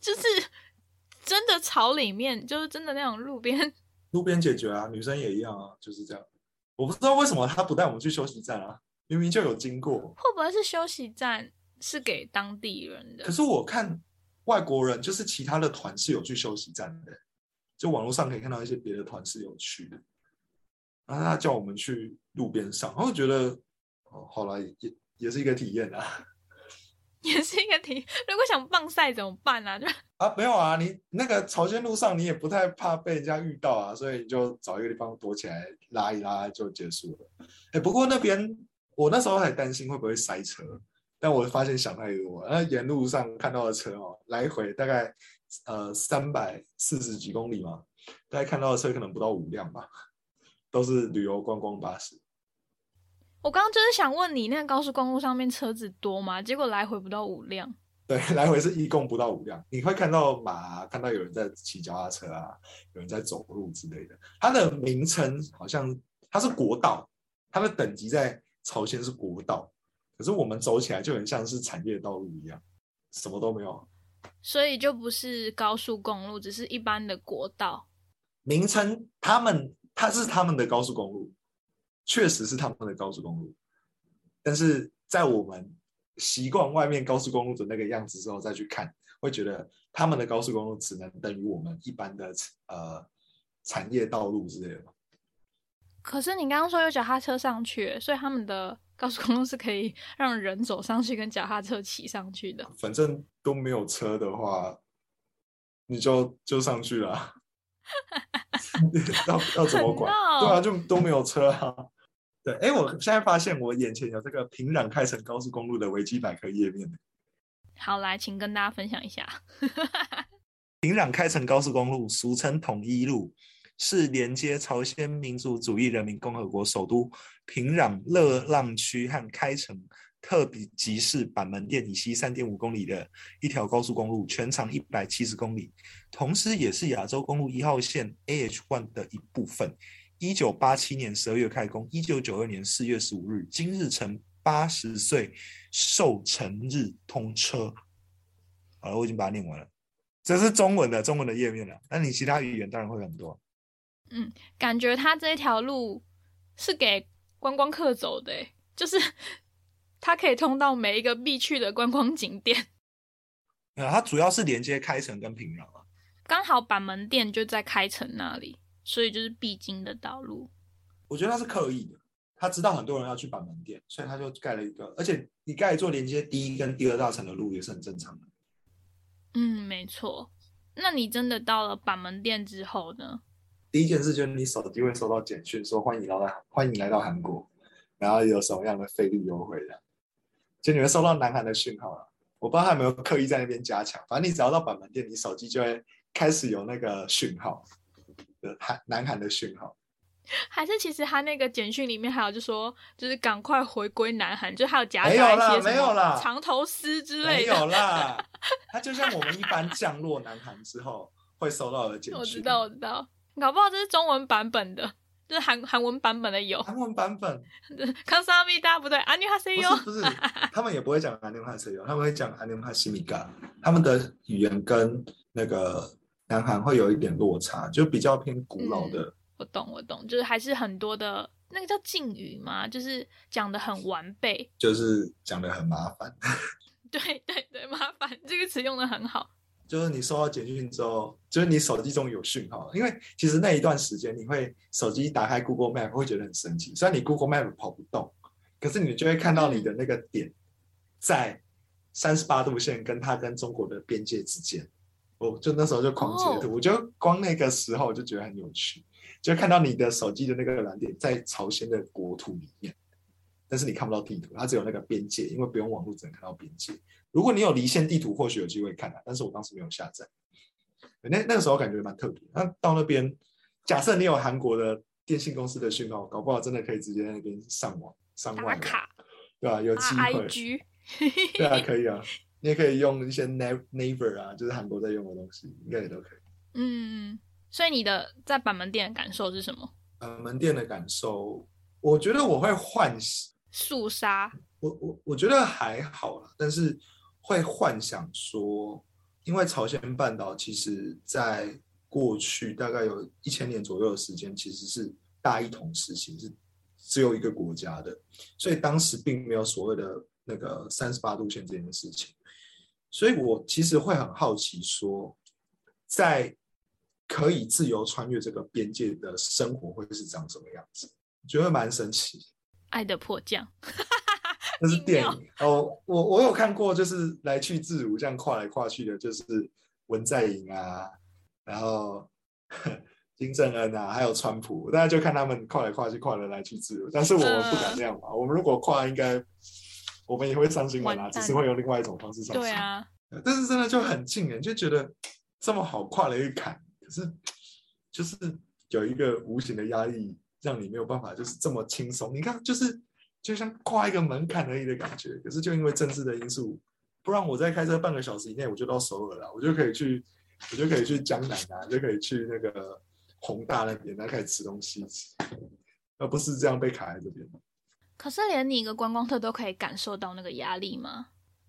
就是真的草里面，就是真的那种路边。路边解决啊，女生也一样啊，就是这样。我不知道为什么他不带我们去休息站啊，明明就有经过。会不会是休息站？是给当地人的，可是我看外国人就是其他的团是有去休息站的，就网络上可以看到一些别的团是有去的，然后他叫我们去路边上，然后觉得哦，好了，也也是一个体验啊，也是一个体。如果想棒赛怎么办啊？就啊，没有啊，你那个朝鲜路上你也不太怕被人家遇到啊，所以你就找一个地方躲起来拉一拉就结束了。哎，不过那边我那时候还担心会不会塞车。但我发现想太多，那沿路上看到的车哦，来回大概呃三百四十几公里嘛，大概看到的车可能不到五辆吧，都是旅游观光巴士。我刚刚就是想问你，那个高速公路上面车子多吗？结果来回不到五辆。对，来回是一共不到五辆。你会看到马，看到有人在骑脚踏车啊，有人在走路之类的。它的名称好像它是国道，它的等级在朝鲜是国道。可是我们走起来就很像是产业道路一样，什么都没有，所以就不是高速公路，只是一般的国道。名称他们它是他们的高速公路，确实是他们的高速公路。但是在我们习惯外面高速公路的那个样子之后，再去看，会觉得他们的高速公路只能等于我们一般的呃产业道路之类的。可是你刚刚说有脚踏车上去，所以他们的。高速公路是可以让人走上去，跟脚踏车骑上去的。反正都没有车的话，你就就上去了。要要怎么管？对啊，就都没有车啊。对，哎，我现在发现我眼前有这个平壤开城高速公路的维基百科页面。好，来，请跟大家分享一下。平壤开城高速公路，俗称统一路。是连接朝鲜民主主义人民共和国首都平壤乐浪区和开城特比集市板门店以西三点五公里的一条高速公路，全长一百七十公里，同时也是亚洲公路一号线 AH One 的一部分。一九八七年十二月开工，一九九二年四月十五日，今日成八十岁寿辰日通车。好了，我已经把它念完了，这是中文的中文的页面了。那你其他语言当然会很多。嗯，感觉它这一条路是给观光客走的，就是 它可以通到每一个必去的观光景点。呃，它主要是连接开城跟平壤啊。刚好板门店就在开城那里，所以就是必经的道路。我觉得他是刻意的，他知道很多人要去板门店，所以他就盖了一个，而且你盖一座连接第一跟第二大城的路也是很正常的。嗯，没错。那你真的到了板门店之后呢？第一件事就是你手机会收到简讯，说欢迎来到欢迎来到韩国，然后有什么样的费率优惠的，就你会收到南韩的讯号了。我不知道他有没有刻意在那边加强，反正你只要到板门店，你手机就会开始有那个讯号的韩南韩的讯号。还是其实他那个简讯里面还有就说，就是赶快回归南韩，就还有夹杂没有啦一些没有啦长头丝之没类的。有啦，他就像我们一般降落南韩之后会收到的简讯。我知道，我知道，搞不好这是中文版本的，就是韩韩文版本的有。韩文版本 康萨米达不对，安尼哈西哟。不是不是，他们也不会讲安尼哈西哟，他们会讲安尼哈西米嘎，他们的语言跟那个南韩会有一点落差，就比较偏古老的。我懂，我懂，就是还是很多的那个叫敬语嘛，就是讲的很完备。就是讲的很麻烦，对对对，麻烦这个词用的很好。就是你收到简讯之后，就是你手机中有讯号，因为其实那一段时间你会手机打开 Google Map 会觉得很神奇，虽然你 Google Map 跑不动，可是你就会看到你的那个点在三十八度线跟它跟中国的边界之间，我就那时候就狂截图，我就光那个时候我就觉得很有趣，就看到你的手机的那个蓝点在朝鲜的国土里面，但是你看不到地图，它只有那个边界，因为不用网络只能看到边界。如果你有离线地图，或许有机会看啊，但是我当时没有下载。那那个时候感觉蛮特别。那到那边，假设你有韩国的电信公司的讯号，搞不好真的可以直接在那边上网上打网，卡对吧、有机会 对啊，可以啊。你也可以用一些 neighbor 啊，就是韩国在用的东西，应该也都可以。嗯，所以你的在板门店的感受是什么？呃，门店的感受，我觉得我会幻想，肃杀，我我我觉得还好啦，但是会幻想说，因为朝鲜半岛其实在过去大概有一千年左右的时间，其实是大一统时期，是只有一个国家的，所以当时并没有所谓的那个三十八度线这件事情，所以我其实会很好奇说，在可以自由穿越这个边界的生活会是长什么样子，觉得蛮神奇。爱的迫降，那是电影哦，我我有看过，就是来去自如这样跨来跨去的，就是文在寅啊，然后 金正恩啊，还有川普，大家就看他们跨来跨去，跨的来去自如。但是我们不敢这样嘛，我们如果跨，应该我们也会上新闻啊，只是会用另外一种方式上新闻。对啊，但是真的就很近人，就觉得这么好跨了一个坎，可是就是有一个无形的压力，让你没有办法就是这么轻松。你看，就是就像跨一个门槛而已的感觉。可是就因为政治的因素，不然我再开车半个小时以内我就到首尔了，我就可以去，我就可以去江南啊，就可以去那个宏大那边，然后开始吃东西，而不是这样被卡在这边。可是连你一个观光客都可以感受到那个压力吗？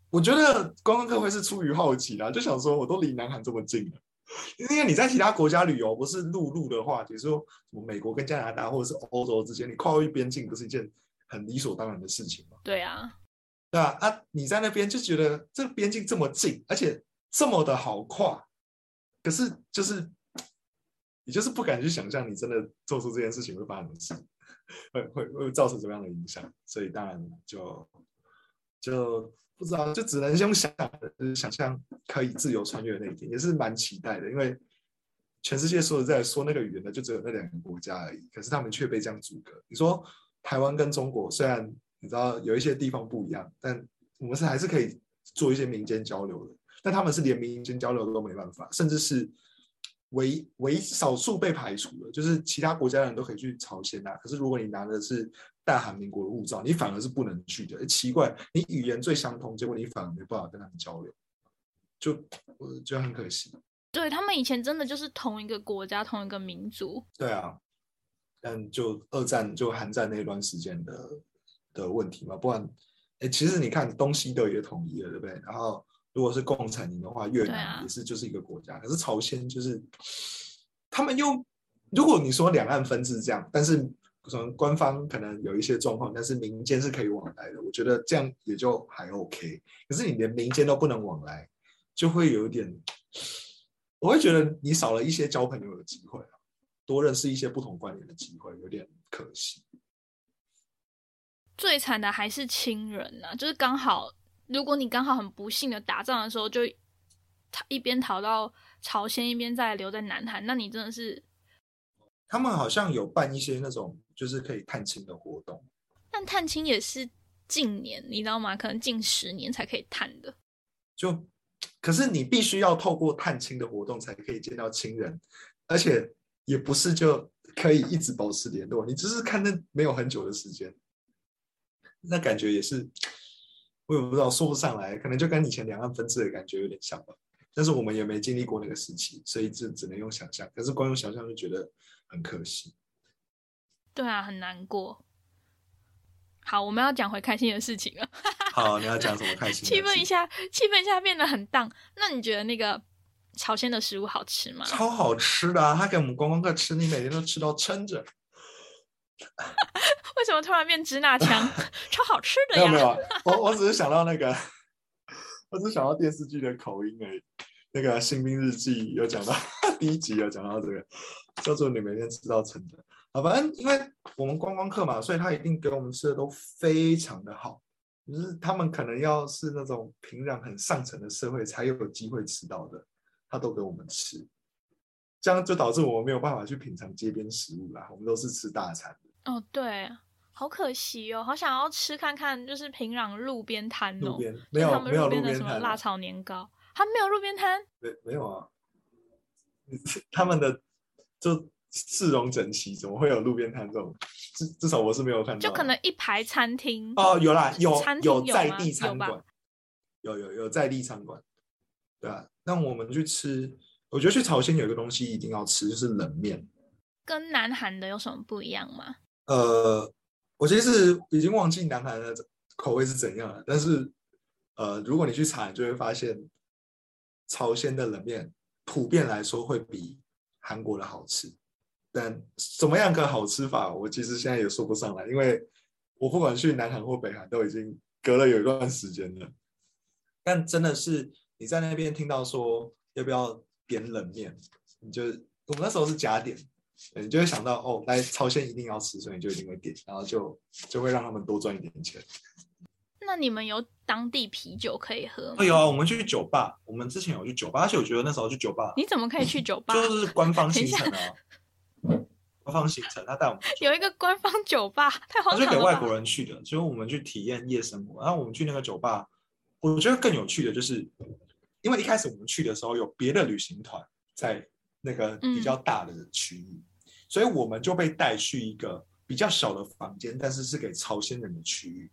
我觉得观光客会是出于好奇啦，就想说我都离南韩这么近了，因为你在其他国家旅游不是陆路的话，比如说什么美国跟加拿大或者是欧洲之间，你跨越边境不是一件很理所当然的事情嘛？对啊，对吧？啊，你在那边就觉得这个边境这么近，而且这么的好跨，可是就是你就是不敢去想象，你真的做出这件事情会发生什么事，会会会造成什么样的影响，所以当然就就不知道，就只能用想就是想象可以自由穿越的那一天，也是蛮期待的，因为全世界说实在说那个语言的就只有那两个国家而已，可是他们却被这样阻隔。你说台湾跟中国虽然你知道有一些地方不一样，但我们是还是可以做一些民间交流的，但他们是连民间交流都没办法，甚至是唯唯少数被排除的，就是其他国家的人都可以去朝鲜啊，可是如果你拿的是大韩民国的护照，你反而是不能去的。奇怪，你语言最相通，结果你反而没办法跟他们交流，就我觉得很可惜。对他们以前真的就是同一个国家、同一个民族。对啊，但就二战就韩战那段时间的的问题嘛，不然，哎，其实你看东西德也统一了，对不对？然后如果是共产营的话，越南也是就是一个国家，可是朝鲜就是他们又，如果你说两岸分治这样，但是可能官方可能有一些状况，但是民间是可以往来的。我觉得这样也就还 OK。可是你连民间都不能往来，就会有点，我会觉得你少了一些交朋友的机会啊，多认识一些不同观点的机会，有点可惜。最惨的还是亲人啊，就是刚好，如果你刚好很不幸的打仗的时候，就他一边逃到朝鲜，一边再留在南韩，那你真的是。他们好像有办一些那种就是可以探亲的活动，但探亲也是近年，你知道吗？可能近十年才可以探的。就，可是你必须要透过探亲的活动才可以见到亲人，而且也不是就可以一直保持联络，你只是看那没有很久的时间，那感觉也是，我也不知道说不上来，可能就跟以前两岸分治的感觉有点像吧。但是我们也没经历过那个时期，所以就只能用想象。可是光用想象就觉得。很可惜，对啊，很难过。好，我们要讲回开心的事情了。好，你要讲什么开心？气氛一下，气氛一下变得很荡。那你觉得那个朝鲜的食物好吃吗？超好吃的，啊他给我们观光客吃，你每天都吃到撑着。为什么突然变支那腔？超好吃的呀！没有没有，我我只是想到那个，我只是想到电视剧的口音而已。那个《新兵日记》有讲到 第一集有讲到这个。叫做你每天吃到撑的啊，反正因为我们观光客嘛，所以他一定给我们吃的都非常的好。就是他们可能要是那种平壤很上层的社会才有机会吃到的，他都给我们吃。这样就导致我们没有办法去品尝街边食物啦，我们都是吃大餐的。哦，对，好可惜哦，好想要吃看看，就是平壤路边摊哦，路边没有没有路边摊，辣炒年糕，他没有路边摊，没没有啊，他们的。就市容整齐，怎么会有路边摊这种？至至少我是没有看到。就可能一排餐厅哦，有啦，有有在地餐馆，有有有在地餐馆，对啊。那我们去吃，我觉得去朝鲜有一个东西一定要吃，就是冷面。跟南韩的有什么不一样吗？呃，我其实已经忘记南韩的口味是怎样了，但是呃，如果你去查，你就会发现朝鲜的冷面普遍来说会比。韩国的好吃，但怎么样个好吃法，我其实现在也说不上来，因为我不管去南韩或北韩，都已经隔了有一段时间了。但真的是你在那边听到说要不要点冷面，你就我们那时候是加点，你就会想到哦，来朝鲜一定要吃，所以你就一定会点，然后就就会让他们多赚一点钱。那你们有当地啤酒可以喝吗？有啊，我们去酒吧，我们之前有去酒吧，而且我觉得那时候去酒吧，你怎么可以去酒吧？就是官方行程啊 官方行程，他带我们有一个官方酒吧，太荒唐了。就给外国人去的，所以我们去体验夜生活。然后我们去那个酒吧，我觉得更有趣的就是，因为一开始我们去的时候有别的旅行团在那个比较大的区域，所以我们就被带去一个比较小的房间，但是是给朝鲜人的区域。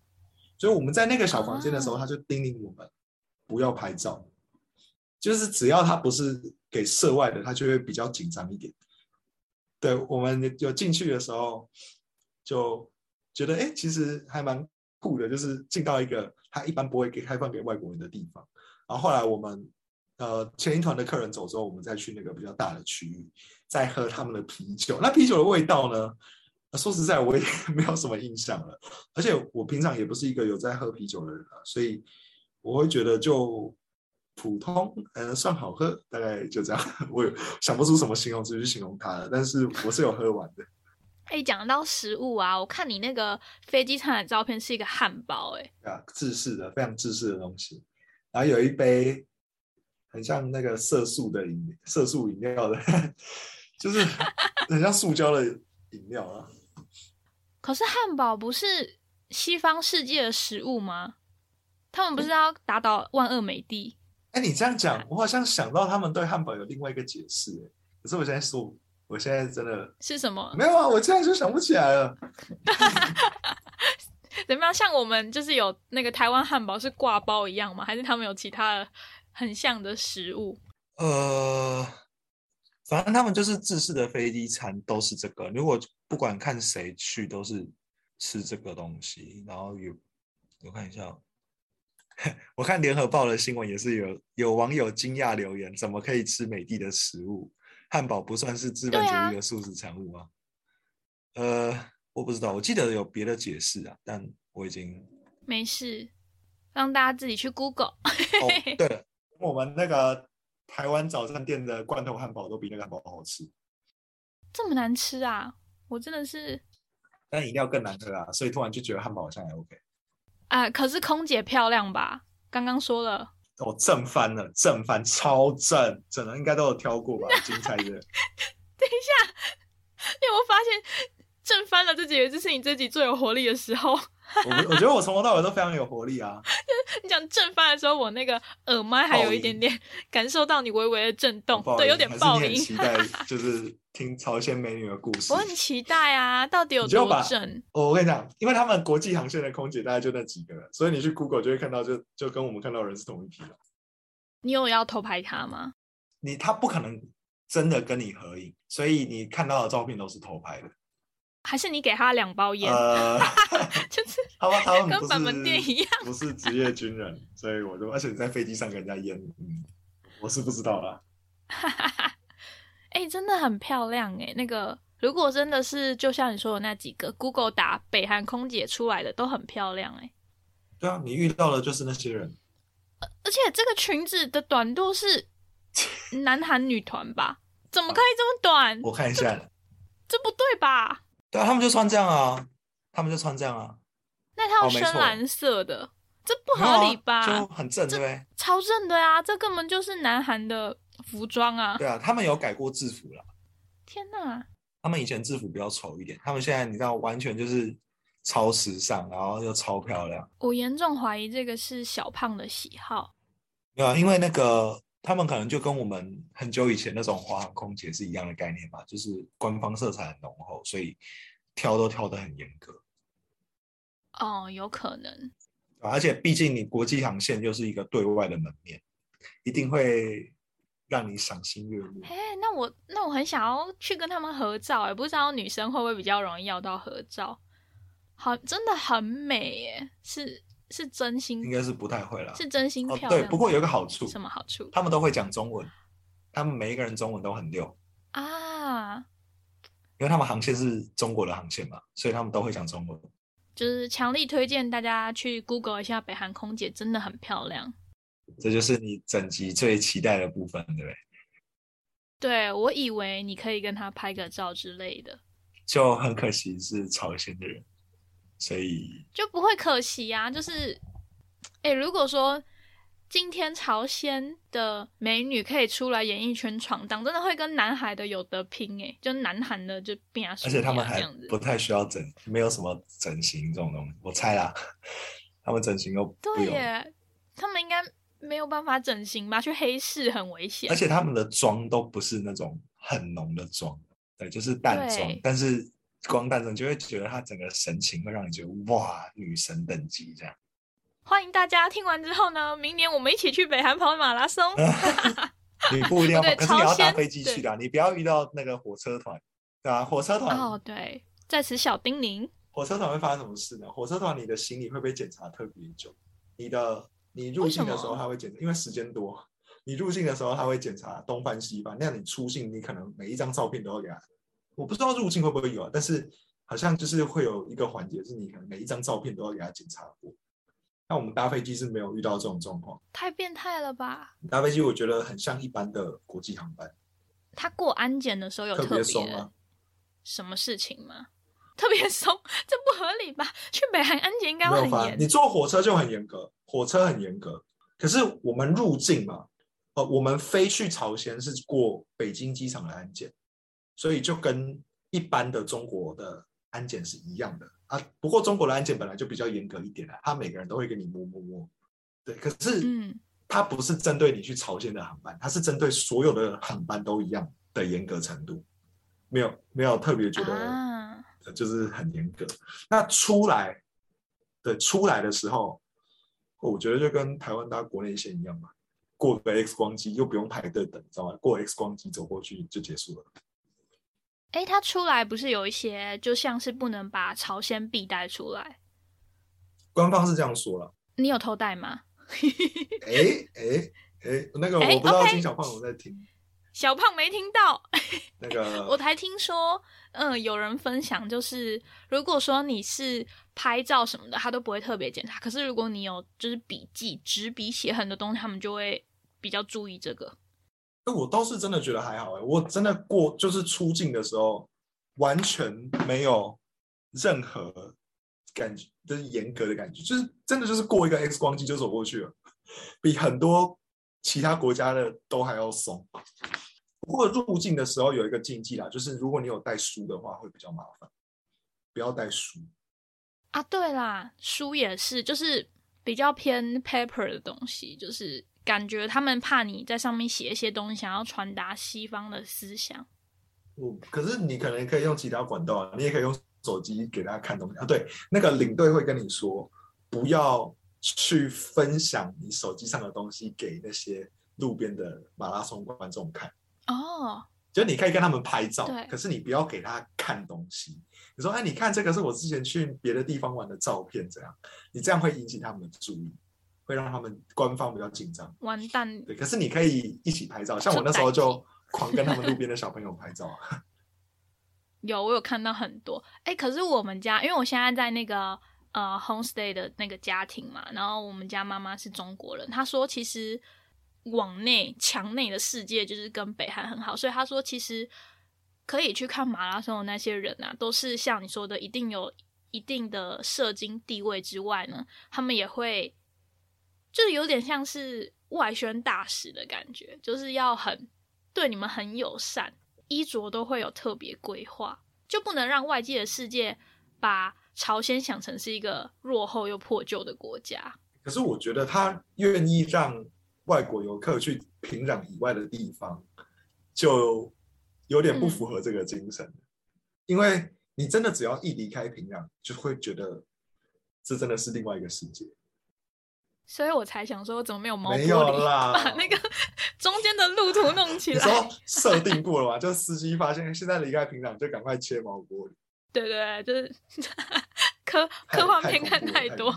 所以我们在那个小房间的时候，他就叮咛我们不要拍照，就是只要他不是给涉外的，他就会比较紧张一点。对我们有进去的时候，就觉得哎，其实还蛮酷的，就是进到一个他一般不会给开放给外国人的地方。然后后来我们呃前一团的客人走之后，我们再去那个比较大的区域，再喝他们的啤酒。那啤酒的味道呢？说实在，我也 没有什么印象了，而且我平常也不是一个有在喝啤酒的人啊，所以我会觉得就普通，呃，算好喝，大概就这样。我想不出什么形容词去形容它了，但是我是有喝完的。哎，讲到食物啊，我看你那个飞机餐的照片是一个汉堡，哎，啊，制式的，非常制式的东西，然后有一杯很像那个色素的饮色素饮料的，就是很像塑胶的饮料啊。可是汉堡不是西方世界的食物吗？他们不是要打倒万恶美帝？哎，你这样讲，我好像想到他们对汉堡有另外一个解释。哎，可是我现在说，我现在真的是什么？没有啊，我现在就想不起来了。怎么样？像我们就是有那个台湾汉堡是挂包一样吗？还是他们有其他的很像的食物？呃。反正他们就是自式的飞机餐，都是这个。如果不管看谁去，都是吃这个东西。然后有，我看一下，我看联合报的新闻也是有有网友惊讶留言：怎么可以吃美的的食物？汉堡不算是资本主义的素食产物吗？呃，我不知道，我记得有别的解释啊，但我已经没事，让大家自己去 Google。哦，对了，我们那个台湾早餐店的罐头汉堡都比那个汉堡好吃，这么难吃啊！我真的是但饮料更难喝啊，所以突然就觉得汉堡好像还 OK。啊，可是空姐漂亮吧？刚刚说了，哦，正翻了，正翻超正，整的应该都有挑过吧，精彩的。等一下，你有没有发现正翻了这几个字是你自己最有活力的时候？我我觉得我从头到尾都非常有活力啊。你讲震翻的时候，我那个耳麦还有一点点感受到你微微的震动，对，有点爆音。期待 就是听朝鲜美女的故事我。很期待啊，到底有多你就把正？哦我跟你讲，因为他们国际航线的空姐大概就那几个人，所以你去 Google 就会看到就，就跟我们看到的人是同一批的。你有要偷拍他吗？你他不可能真的跟你合影，所以你看到的照片都是偷拍的。还是你给他两包烟？呃，就是 他们他们不跟板门店一样不是职业军人，所以我就而且你在飞机上给人家烟，嗯，我是不知道啦。哎、真的很漂亮哎、那个如果真的是就像你说的那几个，Google 打北韩空姐出来的都很漂亮哎、对啊，你遇到的就是那些人。而且这个裙子的短度是南韩女团吧？怎么可以这么短？我看一下，这不对吧？对啊，他们就穿这样啊，他们就穿这样啊，那套深蓝色的，这不没有啊合理吧？就很正，对不对？超正的呀、这根本就是南韩的服装啊！对啊，他们有改过制服了，天哪！他们以前制服比较丑一点，他们现在你知道完全就是超时尚，然后又超漂亮。我严重怀疑这个是小胖的喜好。对啊，因为那个他们可能就跟我们很久以前那种华航空姐是一样的概念吧，就是官方色彩很浓厚，所以挑都挑得很严格。哦，有可能。而且毕竟你国际航线又是一个对外的门面，一定会让你赏心悦目。哎，那我那我很想要去跟他们合照，也，不知道女生会不会比较容易要到合照？好，真的很美耶，是是真心，应该是不太会啦。是真心哦，漂亮。对，不过有一个好处，什么好处他们都会讲中文，他们每一个人中文都很溜，啊？因为他们航线是中国的航线嘛，所以他们都会讲中文。就是强力推荐大家去 Google 一下北韩空姐，真的很漂亮。这就是你整集最期待的部分，对不对？对我以为你可以跟他拍个照之类的，就很可惜是朝鲜的人，所以就不会可惜啊、就是，哎，如果说今天朝鲜的美女可以出来演艺圈闯荡，真的会跟南海的有得拼哎，就南韩的就变啊，而且他们还不。太需要整，没有什么整形这种东西，我猜啦，他们整形又不用，对耶，他们应该没有办法整形吧？去黑市很危险。而且他们的妆都不是那种很浓的妆，对，就是淡妆，但是光诞生就会觉得她整个神情会让你觉得哇，女神等级这样。欢迎大家听完之后呢，明年我们一起去北韩跑马拉松。你不一定要可是你要搭飞机去的啊，你不要遇到那个火车团，对啊，火车团哦，对，在此小叮咛，火车团会发生什么事呢？火车团你的行李会被检查特别久，你的你入境的时候他会检查，因为时间多，你入境的时候他会检查东翻西翻，那样你出境你可能每一张照片都要给他。我不知道入境会不会有啊，但是好像就是会有一个环节是你可能每一张照片都要给他检查过。那我们搭飞机是没有遇到这种状况，太变态了吧？搭飞机我觉得很像一般的国际航班，他过安检的时候有特特别松啊。什么事情吗？特别松，这不合理吧？去北韩安检应该很严你。坐火车就很严格，火车很严格。可是我们入境嘛，呃，我们飞去朝鲜是过北京机场的安检，所以就跟一般的中国的安检是一样的啊。不过中国的安检本来就比较严格一点啦，他每个人都会给你摸摸摸。对，可是嗯，他不是针对你去朝鲜的航班，他是针对所有的航班都一样的严格程度，没有没有特别觉得。就是很严格。那出来，对，出来的时候，我觉得就跟台湾搭国内线一样嘛，过个 X 光机又不用排队等，知道吗？过 X 光机走过去就结束了。哎，他出来不是有一些就像是不能把朝鲜币带出来？官方是这样说了。你有偷带吗？哎哎哎，那个哎我不知道小胖我在听。小胖没听到。那个 我才听说，嗯，有人分享，就是如果说你是拍照什么的，他都不会特别检查。可是如果你有就是笔记、纸笔写很多东西，他们就会比较注意这个。哎，我倒是真的觉得还好哎，我真的过就是出境的时候，完全没有任何感觉，就是严格的感觉，就是真的就是过一个 X 光机就走过去了，比很多其他国家的都还要松。不过入境的时候有一个禁忌啦，就是如果你有带书的话会比较麻烦，不要带书啊。对啦，书也是，就是比较偏 paper 的东西，就是。感觉他们怕你在上面写一些东西，想要传达西方的思想。嗯，可是你可能可以用其他管道啊，你也可以用手机给大家看东西啊。对，那个领队会跟你说，不要去分享你手机上的东西给那些路边的马拉松观众看。哦，就你可以跟他们拍照，对，可是你不要给他看东西。你说，哎，你看这个是我之前去别的地方玩的照片，这样，你这样会引起他们的注意。会让他们官方比较紧张，完蛋。对，可是你可以一起拍照，像我那时候就狂跟他们路边的小朋友拍照。有，我有看到很多。哎，可是我们家，因为我现在在那个呃 homestay 的那个家庭嘛，然后我们家妈妈是中国人，她说其实往内墙内的世界就是跟北韩很好，所以她说其实可以去看马拉松的那些人啊，都是像你说的，一定有一定的社经地位之外呢，他们也会。就是有点像是外宣大使的感觉，就是要很对你们很友善，衣着都会有特别规划，就不能让外界的世界把朝鲜想成是一个落后又破旧的国家。可是我觉得他愿意让外国游客去平壤以外的地方，就有点不符合这个精神，因为你真的只要一离开平壤，就会觉得这真的是另外一个世界。所以我才想说，怎么没有毛玻璃 把那个 中间的路途弄起来？你说设定过了吗？就司机发现现在离开平壤，就赶快切毛玻璃。对对，就是科科幻片看太多。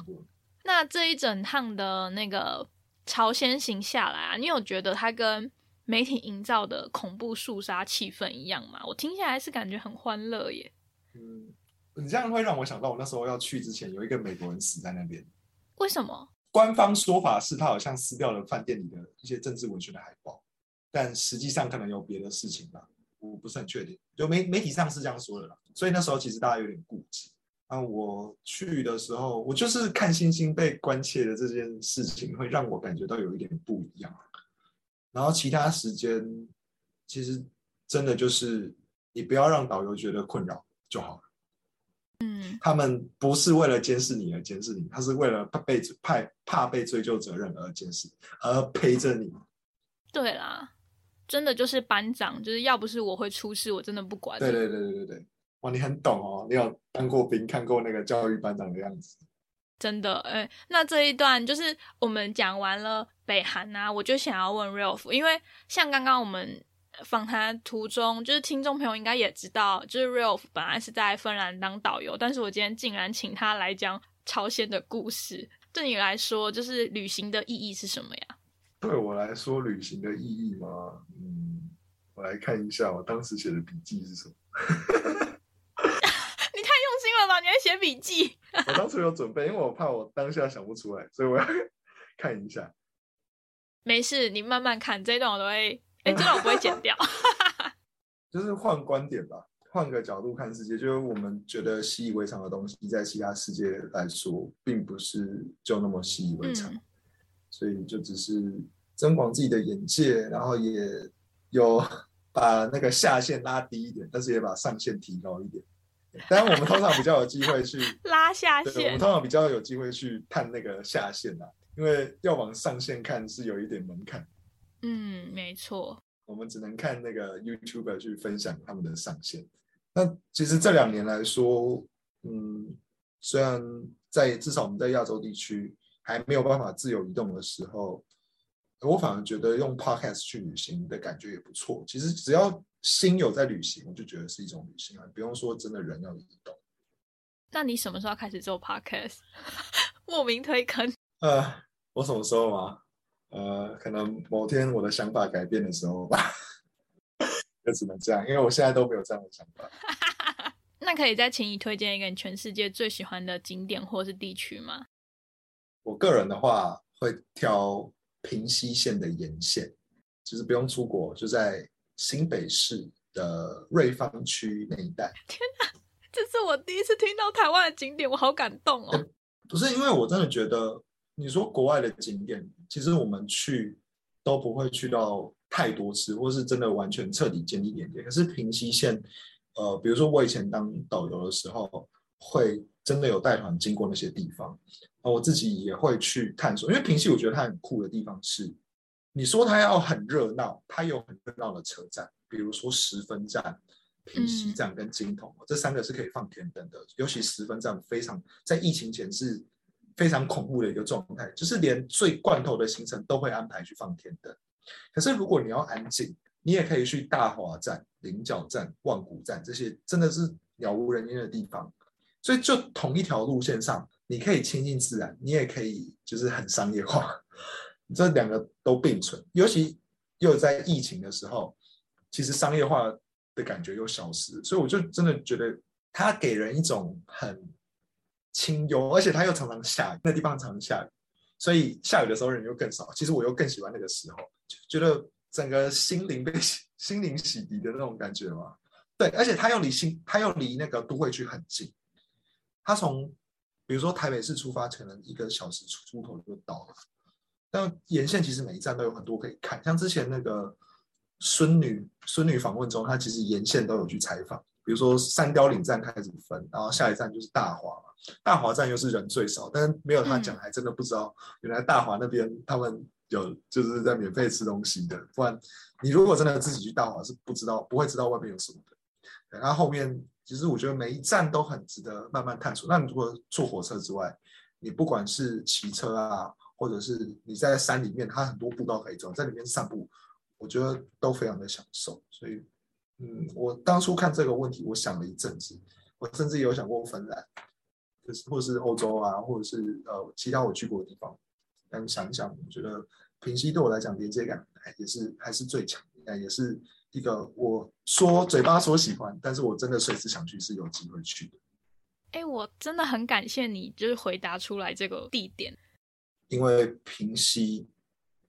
那这一整趟的那个朝鲜行下来啊，你有觉得它跟媒体营造的恐怖肃杀气氛一样吗？我听下来是感觉很欢乐耶。嗯，你这样会让我想到，我那时候要去之前，有一个美国人死在那边。为什么？官方说法是他好像撕掉了饭店里的一些政治文学的海报，但实际上可能有别的事情吧，我不是很确定。就媒媒体上是这样说的啦，所以那时候其实大家有点顾忌。啊，我去的时候，我就是看星星被关切的这件事情，会让我感觉到有一点不一样。然后其他时间，其实真的就是你不要让导游觉得困扰就好了。嗯，他们不是为了监视你而监视你，他是为了怕被怕怕被追究责任而监视，而陪着你。对啦，真的就是班长，就是要不是我会出事，我真的不管。对对对对对对，哇，你很懂哦，你有当过兵，看过那个教育班长的样子。真的，哎，那这一段就是我们讲完了北韩啊，我就想要问 Ralph，因为像刚刚我们。访谈途中，就是听众朋友应该也知道，就是 Ralph 本来是在芬兰当导游，但是我今天竟然请他来讲朝鲜的故事。对你来说，就是旅行的意义是什么呀？对我来说，旅行的意义吗？嗯，我来看一下我当时写的笔记是什么。你太用心了吧？你还写笔记？我当初有准备，因为我怕我当下想不出来，所以我要 看一下。没事，你慢慢看，这一段我都会。哎，这种不会剪掉，就是换观点吧，换个角度看世界。就是我们觉得习以为常的东西，在其他世界来说，并不是就那么习以为常。所以就只是增广自己的眼界，然后也有 把那个下限拉低一点，但是也把上限提高一点。当然，我们通常比较有机会去拉下限，我们通常比较有机会去探那个下限啊，因为要往上限看是有一点门槛。嗯，没错。我们只能看那个 YouTuber 去分享他们的上限。那其实这两年来说，嗯，虽然在至少我们在亚洲地区还没有办法自由移动的时候，我反而觉得用 Podcast 去旅行的感觉也不错。其实只要心有在旅行，我就觉得是一种旅行啊，不用说真的人要移动。那你什么时候开始做 Podcast？莫名推坑。呃，我什么时候吗？呃，可能某天我的想法改变的时候吧。就只能这样，因为我现在都没有这样的想法。那可以再请你推荐一个你全世界最喜欢的景点或是地区吗？我个人的话会挑平西线的沿线，就是不用出国，就在新北市的瑞芳区那一带。天哪，这是我第一次听到台湾的景点，我好感动哦！不是因为我真的觉得，你说国外的景点，其实我们去都不会去到太多次，或是真的完全彻底建立连接。可是平溪线。呃，比如说我以前当导游的时候，会真的有带团经过那些地方，我自己也会去探索。因为平溪我觉得它很酷的地方是，你说它要很热闹，它有很热闹的车站，比如说十分站、平西站跟金筒，这三个是可以放天灯的。尤其十分站非常在疫情前是非常恐怖的一个状态，就是连最罐头的行程都会安排去放天灯。可是如果你要安静，你也可以去大华站、菱角站、万古站这些真的是鸟无人烟的地方，所以就同一条路线上，你可以亲近自然，你也可以就是很商业化，这两个都并存。尤其又在疫情的时候，其实商业化的感觉又消失，所以我就真的觉得它给人一种很清幽，而且它又常常下雨，那地方常常下雨，所以下雨的时候人又更少。其实我又更喜欢那个时候，觉得。整个心灵被 心灵洗涤的那种感觉嘛，对，而且它又离新，它又离那个都会区很近。它从比如说台北市出发，可能一个小时出出头就到了。但沿线其实每一站都有很多可以看，像之前那个孙女孙女访问中，她其实沿线都有去采访。比如说三雕岭站开始分，然后下一站就是大华嘛，大华站又是人最少，但是没有他讲，还真的不知道原来大华那边他们。有就是在免费吃东西的，不然你如果真的自己去大华是不知道不会知道外面有什么的。然后后面其实我觉得每一站都很值得慢慢探索。那你如果坐火车之外，你不管是骑车啊，或者是你在山里面，它很多步道可以走，在里面散步，我觉得都非常的享受。所以，嗯，我当初看这个问题，我想了一阵子，我甚至有想过芬兰，就是或是欧洲啊，或者是呃其他我去过的地方。但想想，我觉得平息对我来讲连接感也是还是最强，也是一个我说嘴巴说喜欢，但是我真的随时想去是有机会去的。哎，我真的很感谢你，就是回答出来这个地点，因为平息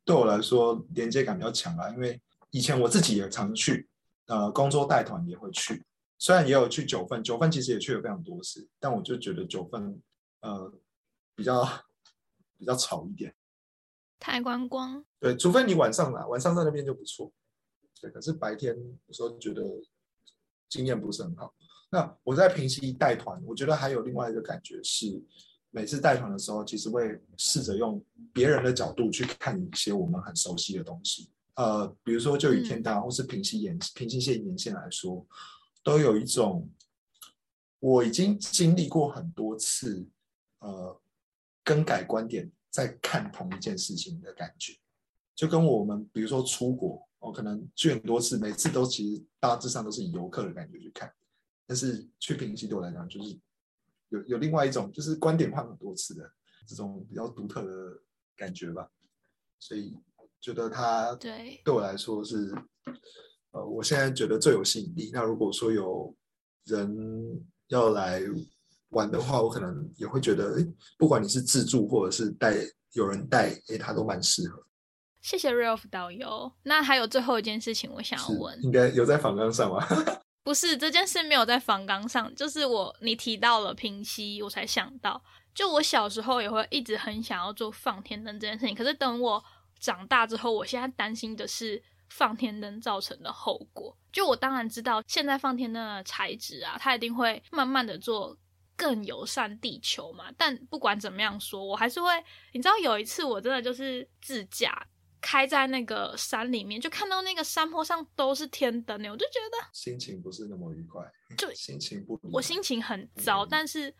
对我来说连接感比较强啊。因为以前我自己也常去，呃，工作带团也会去，虽然也有去九份，九份其实也去了非常多次，但我就觉得九份呃比较。比较吵一点，太观光。对，除非你晚上来，晚上在那边就不错。对，可是白天有时候觉得经验不是很好。那我在平西带团，我觉得还有另外一个感觉是，每次带团的时候，其实会试着用别人的角度去看一些我们很熟悉的东西。呃，比如说就以天大或是平行沿平行线沿线来说，都有一种我已经经历过很多次，呃。更改观点，在看同一件事情的感觉，就跟我们比如说出国，我可能去很多次，每次都其实大致上都是以游客的感觉去看，但是去平西对我来讲，就是有有另外一种，就是观点换很多次的这种比较独特的感觉吧。所以觉得它对对我来说是，呃，我现在觉得最有吸引力。那如果说有人要来。玩的话，我可能也会觉得，哎，不管你是自助或者是带有人带，哎，它都蛮适合。谢谢 Ralph 导游。那还有最后一件事情，我想要问，应该有在访纲上吗？不是，这件事没有在访纲上，就是我你提到了平息，我才想到，就我小时候也会一直很想要做放天灯这件事情。可是等我长大之后，我现在担心的是放天灯造成的后果。就我当然知道，现在放天灯的材质啊，它一定会慢慢的做。更友善地球嘛？但不管怎么样说，我还是会。你知道有一次我真的就是自驾开在那个山里面，就看到那个山坡上都是天灯呢，我就觉得心情不是那么愉快，就 心情不，我心情很糟。但是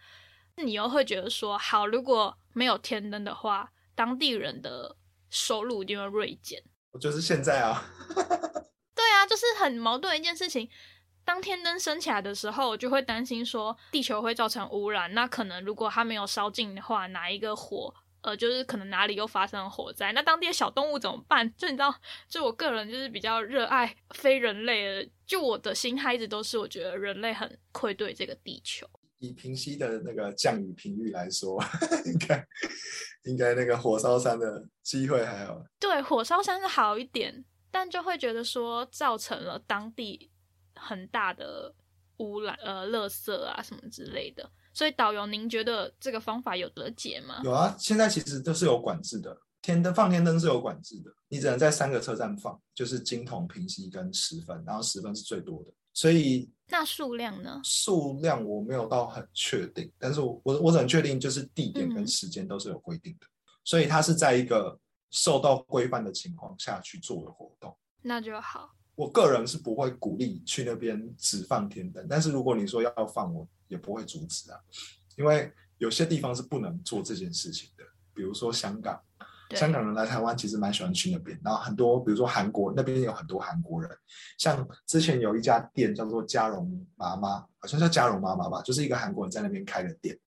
你又会觉得说，好，如果没有天灯的话，当地人的收入一定会锐减。我就是现在啊，对啊，就是很矛盾的一件事情。当天灯升起来的时候，我就会担心说地球会造成污染。那可能如果它没有烧尽的话，哪一个火呃，就是可能哪里又发生了火灾，那当地的小动物怎么办？就你知道，就我个人就是比较热爱非人类的，就我的心态一直都是，我觉得人类很愧对这个地球。以平息的那个降雨频率来说，应该应该那个火烧山的机会还好。对，火烧山是好一点，但就会觉得说造成了当地很大的污染，呃，垃圾啊什么之类的。所以导游，您觉得这个方法有得解吗？有啊，现在其实都是有管制的，天灯放天灯是有管制的，你只能在三个车站放，就是金铜、平溪跟十分，然后十分是最多的。所以那数量呢？数量我没有到很确定，但是我我我只能确定就是地点跟时间都是有规定的，所以它是在一个受到规范的情况下去做的活动，那就好。我个人是不会鼓励去那边只放天灯，但是如果你说要放，我也不会阻止啊，因为有些地方是不能做这件事情的，比如说香港。香港人来台湾其实蛮喜欢去那边，然后很多，比如说韩国那边有很多韩国人，像之前有一家店叫做嘉荣妈妈，好像叫嘉荣妈妈吧，就是一个韩国人在那边开的店。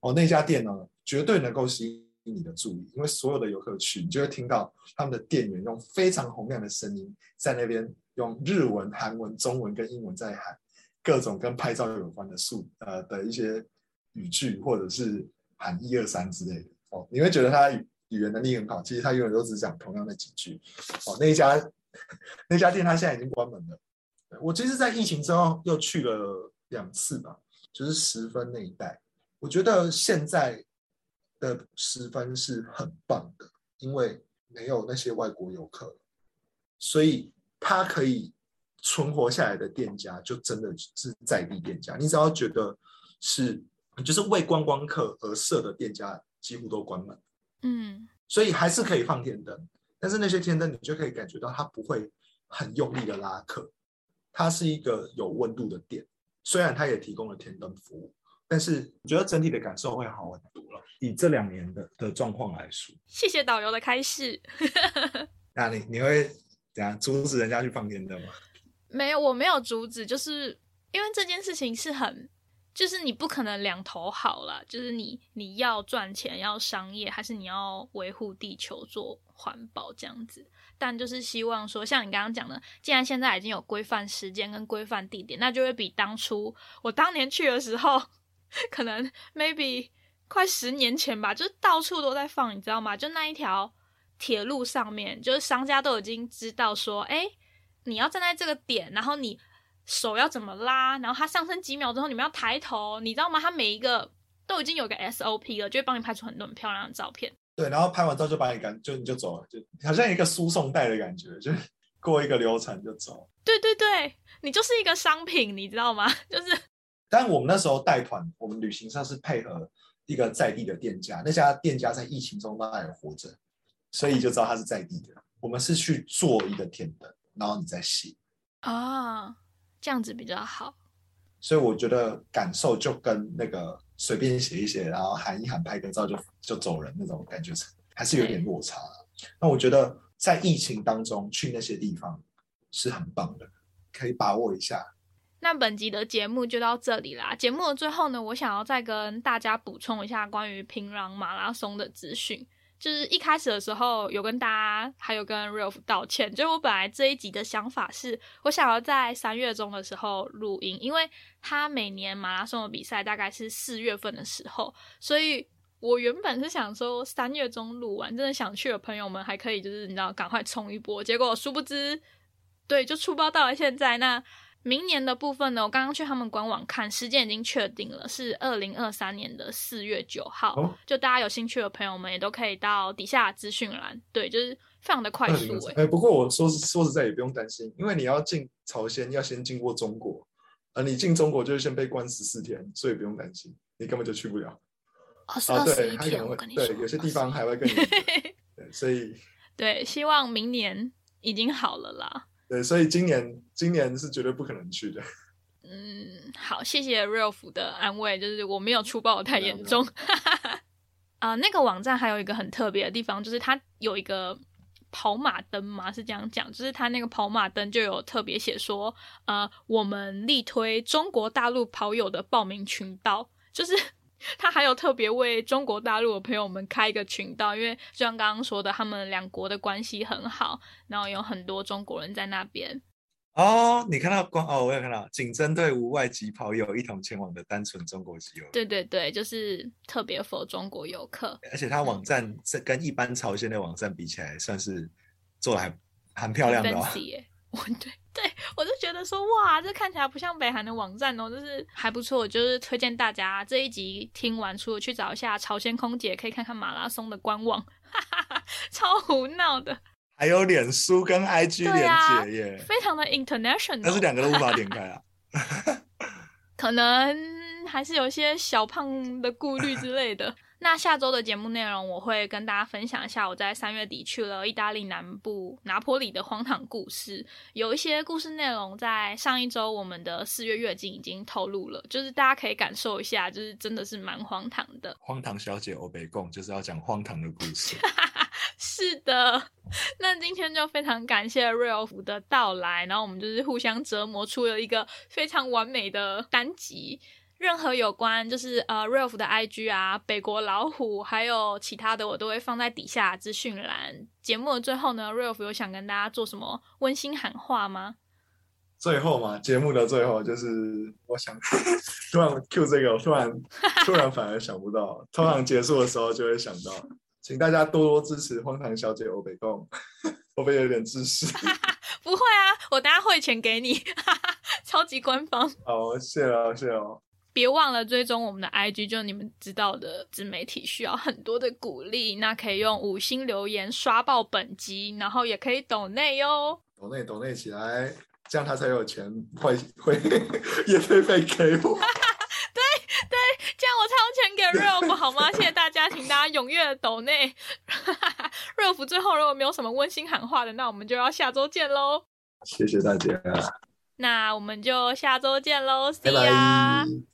哦，那家店呢，绝对能够吸引你的注意，因为所有的游客去，你就会听到他们的店员用非常洪亮的声音在那边用日文、韩文、中文跟英文在喊各种跟拍照有关的数呃的一些语句，或者是喊一二三之类的。哦，你会觉得他。语言能力很好，其实他永远都只讲同样的几句。哦，那一家 那家店他现在已经关门了。我其实，在疫情之后又去了两次吧，就是十分那一带。我觉得现在的十分是很棒的，因为没有那些外国游客，所以他可以存活下来的店家就真的是在地店家。你只要觉得是就是为观光客而设的店家，几乎都关门。嗯，所以还是可以放天灯，但是那些天灯你就可以感觉到它不会很用力的拉客，它是一个有温度的店。虽然它也提供了天灯服务，但是我觉得整体的感受会好很多了。以这两年的的状况来说，谢谢导游的开示。那你你会怎样阻止人家去放天灯吗？没有，我没有阻止，就是因为这件事情是很。就是你不可能两头好了，就是你你要赚钱要商业，还是你要维护地球做环保这样子？但就是希望说，像你刚刚讲的，既然现在已经有规范时间跟规范地点，那就会比当初我当年去的时候，可能 maybe 快十年前吧，就是到处都在放，你知道吗？就那一条铁路上面，就是商家都已经知道说，哎，你要站在这个点，然后你。手要怎么拉？然后它上升几秒之后，你们要抬头，你知道吗？它每一个都已经有个 SOP 了，就会帮你拍出很多很漂亮的照片。对，然后拍完之后就把你赶，就你就走了，就好像一个输送带的感觉，就 过一个流程就走。对对对，你就是一个商品，你知道吗？就是。但我们那时候带团，我们旅行社是配合一个在地的店家，那家店家在疫情中都还活着，所以就知道他是在地的。我们是去做一个天灯，然后你再写啊。这样子比较好，所以我觉得感受就跟那个随便写一写，然后喊一喊拍个照就就走人那种感觉，还是有点落差。那我觉得在疫情当中去那些地方是很棒的，可以把握一下。那本集的节目就到这里啦。节目的最后呢，我想要再跟大家补充一下关于平壤马拉松的资讯。就是一开始的时候有跟大家还有跟 Ralph 道歉，就我本来这一集的想法是我想要在三月中的时候录音，因为他每年马拉松的比赛大概是四月份的时候，所以我原本是想说三月中录完，真的想去的朋友们还可以就是你知道赶快冲一波，结果殊不知，对，就出包到了现在那。明年的部分呢，我刚刚去他们官网看，时间已经确定了，是二零二三年的四月九号。就大家有兴趣的朋友们，也都可以到底下资讯栏。对，就是非常的快速哎。哎，不过我说说实在也不用担心，因为你要进朝鲜，要先经过中国，而，你进中国就是先被关十四天，所以不用担心，你根本就去不了。哦，是二十一天，我跟你说，对，有些地方还会跟你。对，所以 对，希望明年已经好了啦。对，所以今年今年是绝对不可能去的。嗯，好，谢谢 Ralph 的安慰，就是我没有出爆太严重。啊，那个网站还有一个很特别的地方，就是它有一个跑马灯嘛，是这样讲，就是它那个跑马灯就有特别写说，呃，我们力推中国大陆跑友的报名群道，就是他还有特别为中国大陆的朋友们开一个群道，因为就像刚刚说的，他们两国的关系很好，然后有很多中国人在那边。哦，你看到光哦，我有看到，仅针对无外籍跑友一同前往的单纯中国籍游。对对对，就是特别否中国游客。而且他网站这跟一般朝鲜的网站比起来，算是做的还很漂亮的哦。我对对，我就觉得说哇，这看起来不像北韩的网站哦，就是还不错，就是推荐大家这一集听完，除了去找一下朝鲜空姐，可以看看马拉松的官网，哈哈哈，超胡闹的。还有脸书跟 IG 连接耶，非常的 international，但是两个都无法点开啊。可能还是有些小胖的顾虑之类的。那下周的节目内容，我会跟大家分享一下我在三月底去了意大利南部拿坡里的荒唐故事。有一些故事内容在上一周我们的四月月经已经透露了，就是大家可以感受一下，就是真的是蛮荒唐的。荒唐小姐欧北贡就是要讲荒唐的故事。是的，那今天就非常感谢瑞欧福的到来，然后我们就是互相折磨出了一个非常完美的单集。任何有关就是呃 Ralph 的 IG 啊，北国老虎，还有其他的，我都会放在底下资讯栏。节目的最后呢，Ralph 有想跟大家做什么温馨喊话吗？最后嘛，节目的最后就是我想突然 Q 这个，突然 突然反而想不到，通常结束的时候就会想到，请大家多多支持荒唐小姐欧北贡，会不会有点自私？不会啊，我等下汇钱给你，超级官方。好，谢了，谢了。别忘了追踪我们的 IG，就你们知道的，自媒体需要很多的鼓励，那可以用五星留言刷爆本集，然后也可以抖内哟，抖内抖内起来，这样他才有钱会会也费费给我。对对，这样我才有钱给 Ralph 好吗？谢谢大家，请大家踊跃的抖内。Ralph 最后如果没有什么温馨喊话的，那我们就要下周见喽。谢谢大家，那我们就下周见喽，See you。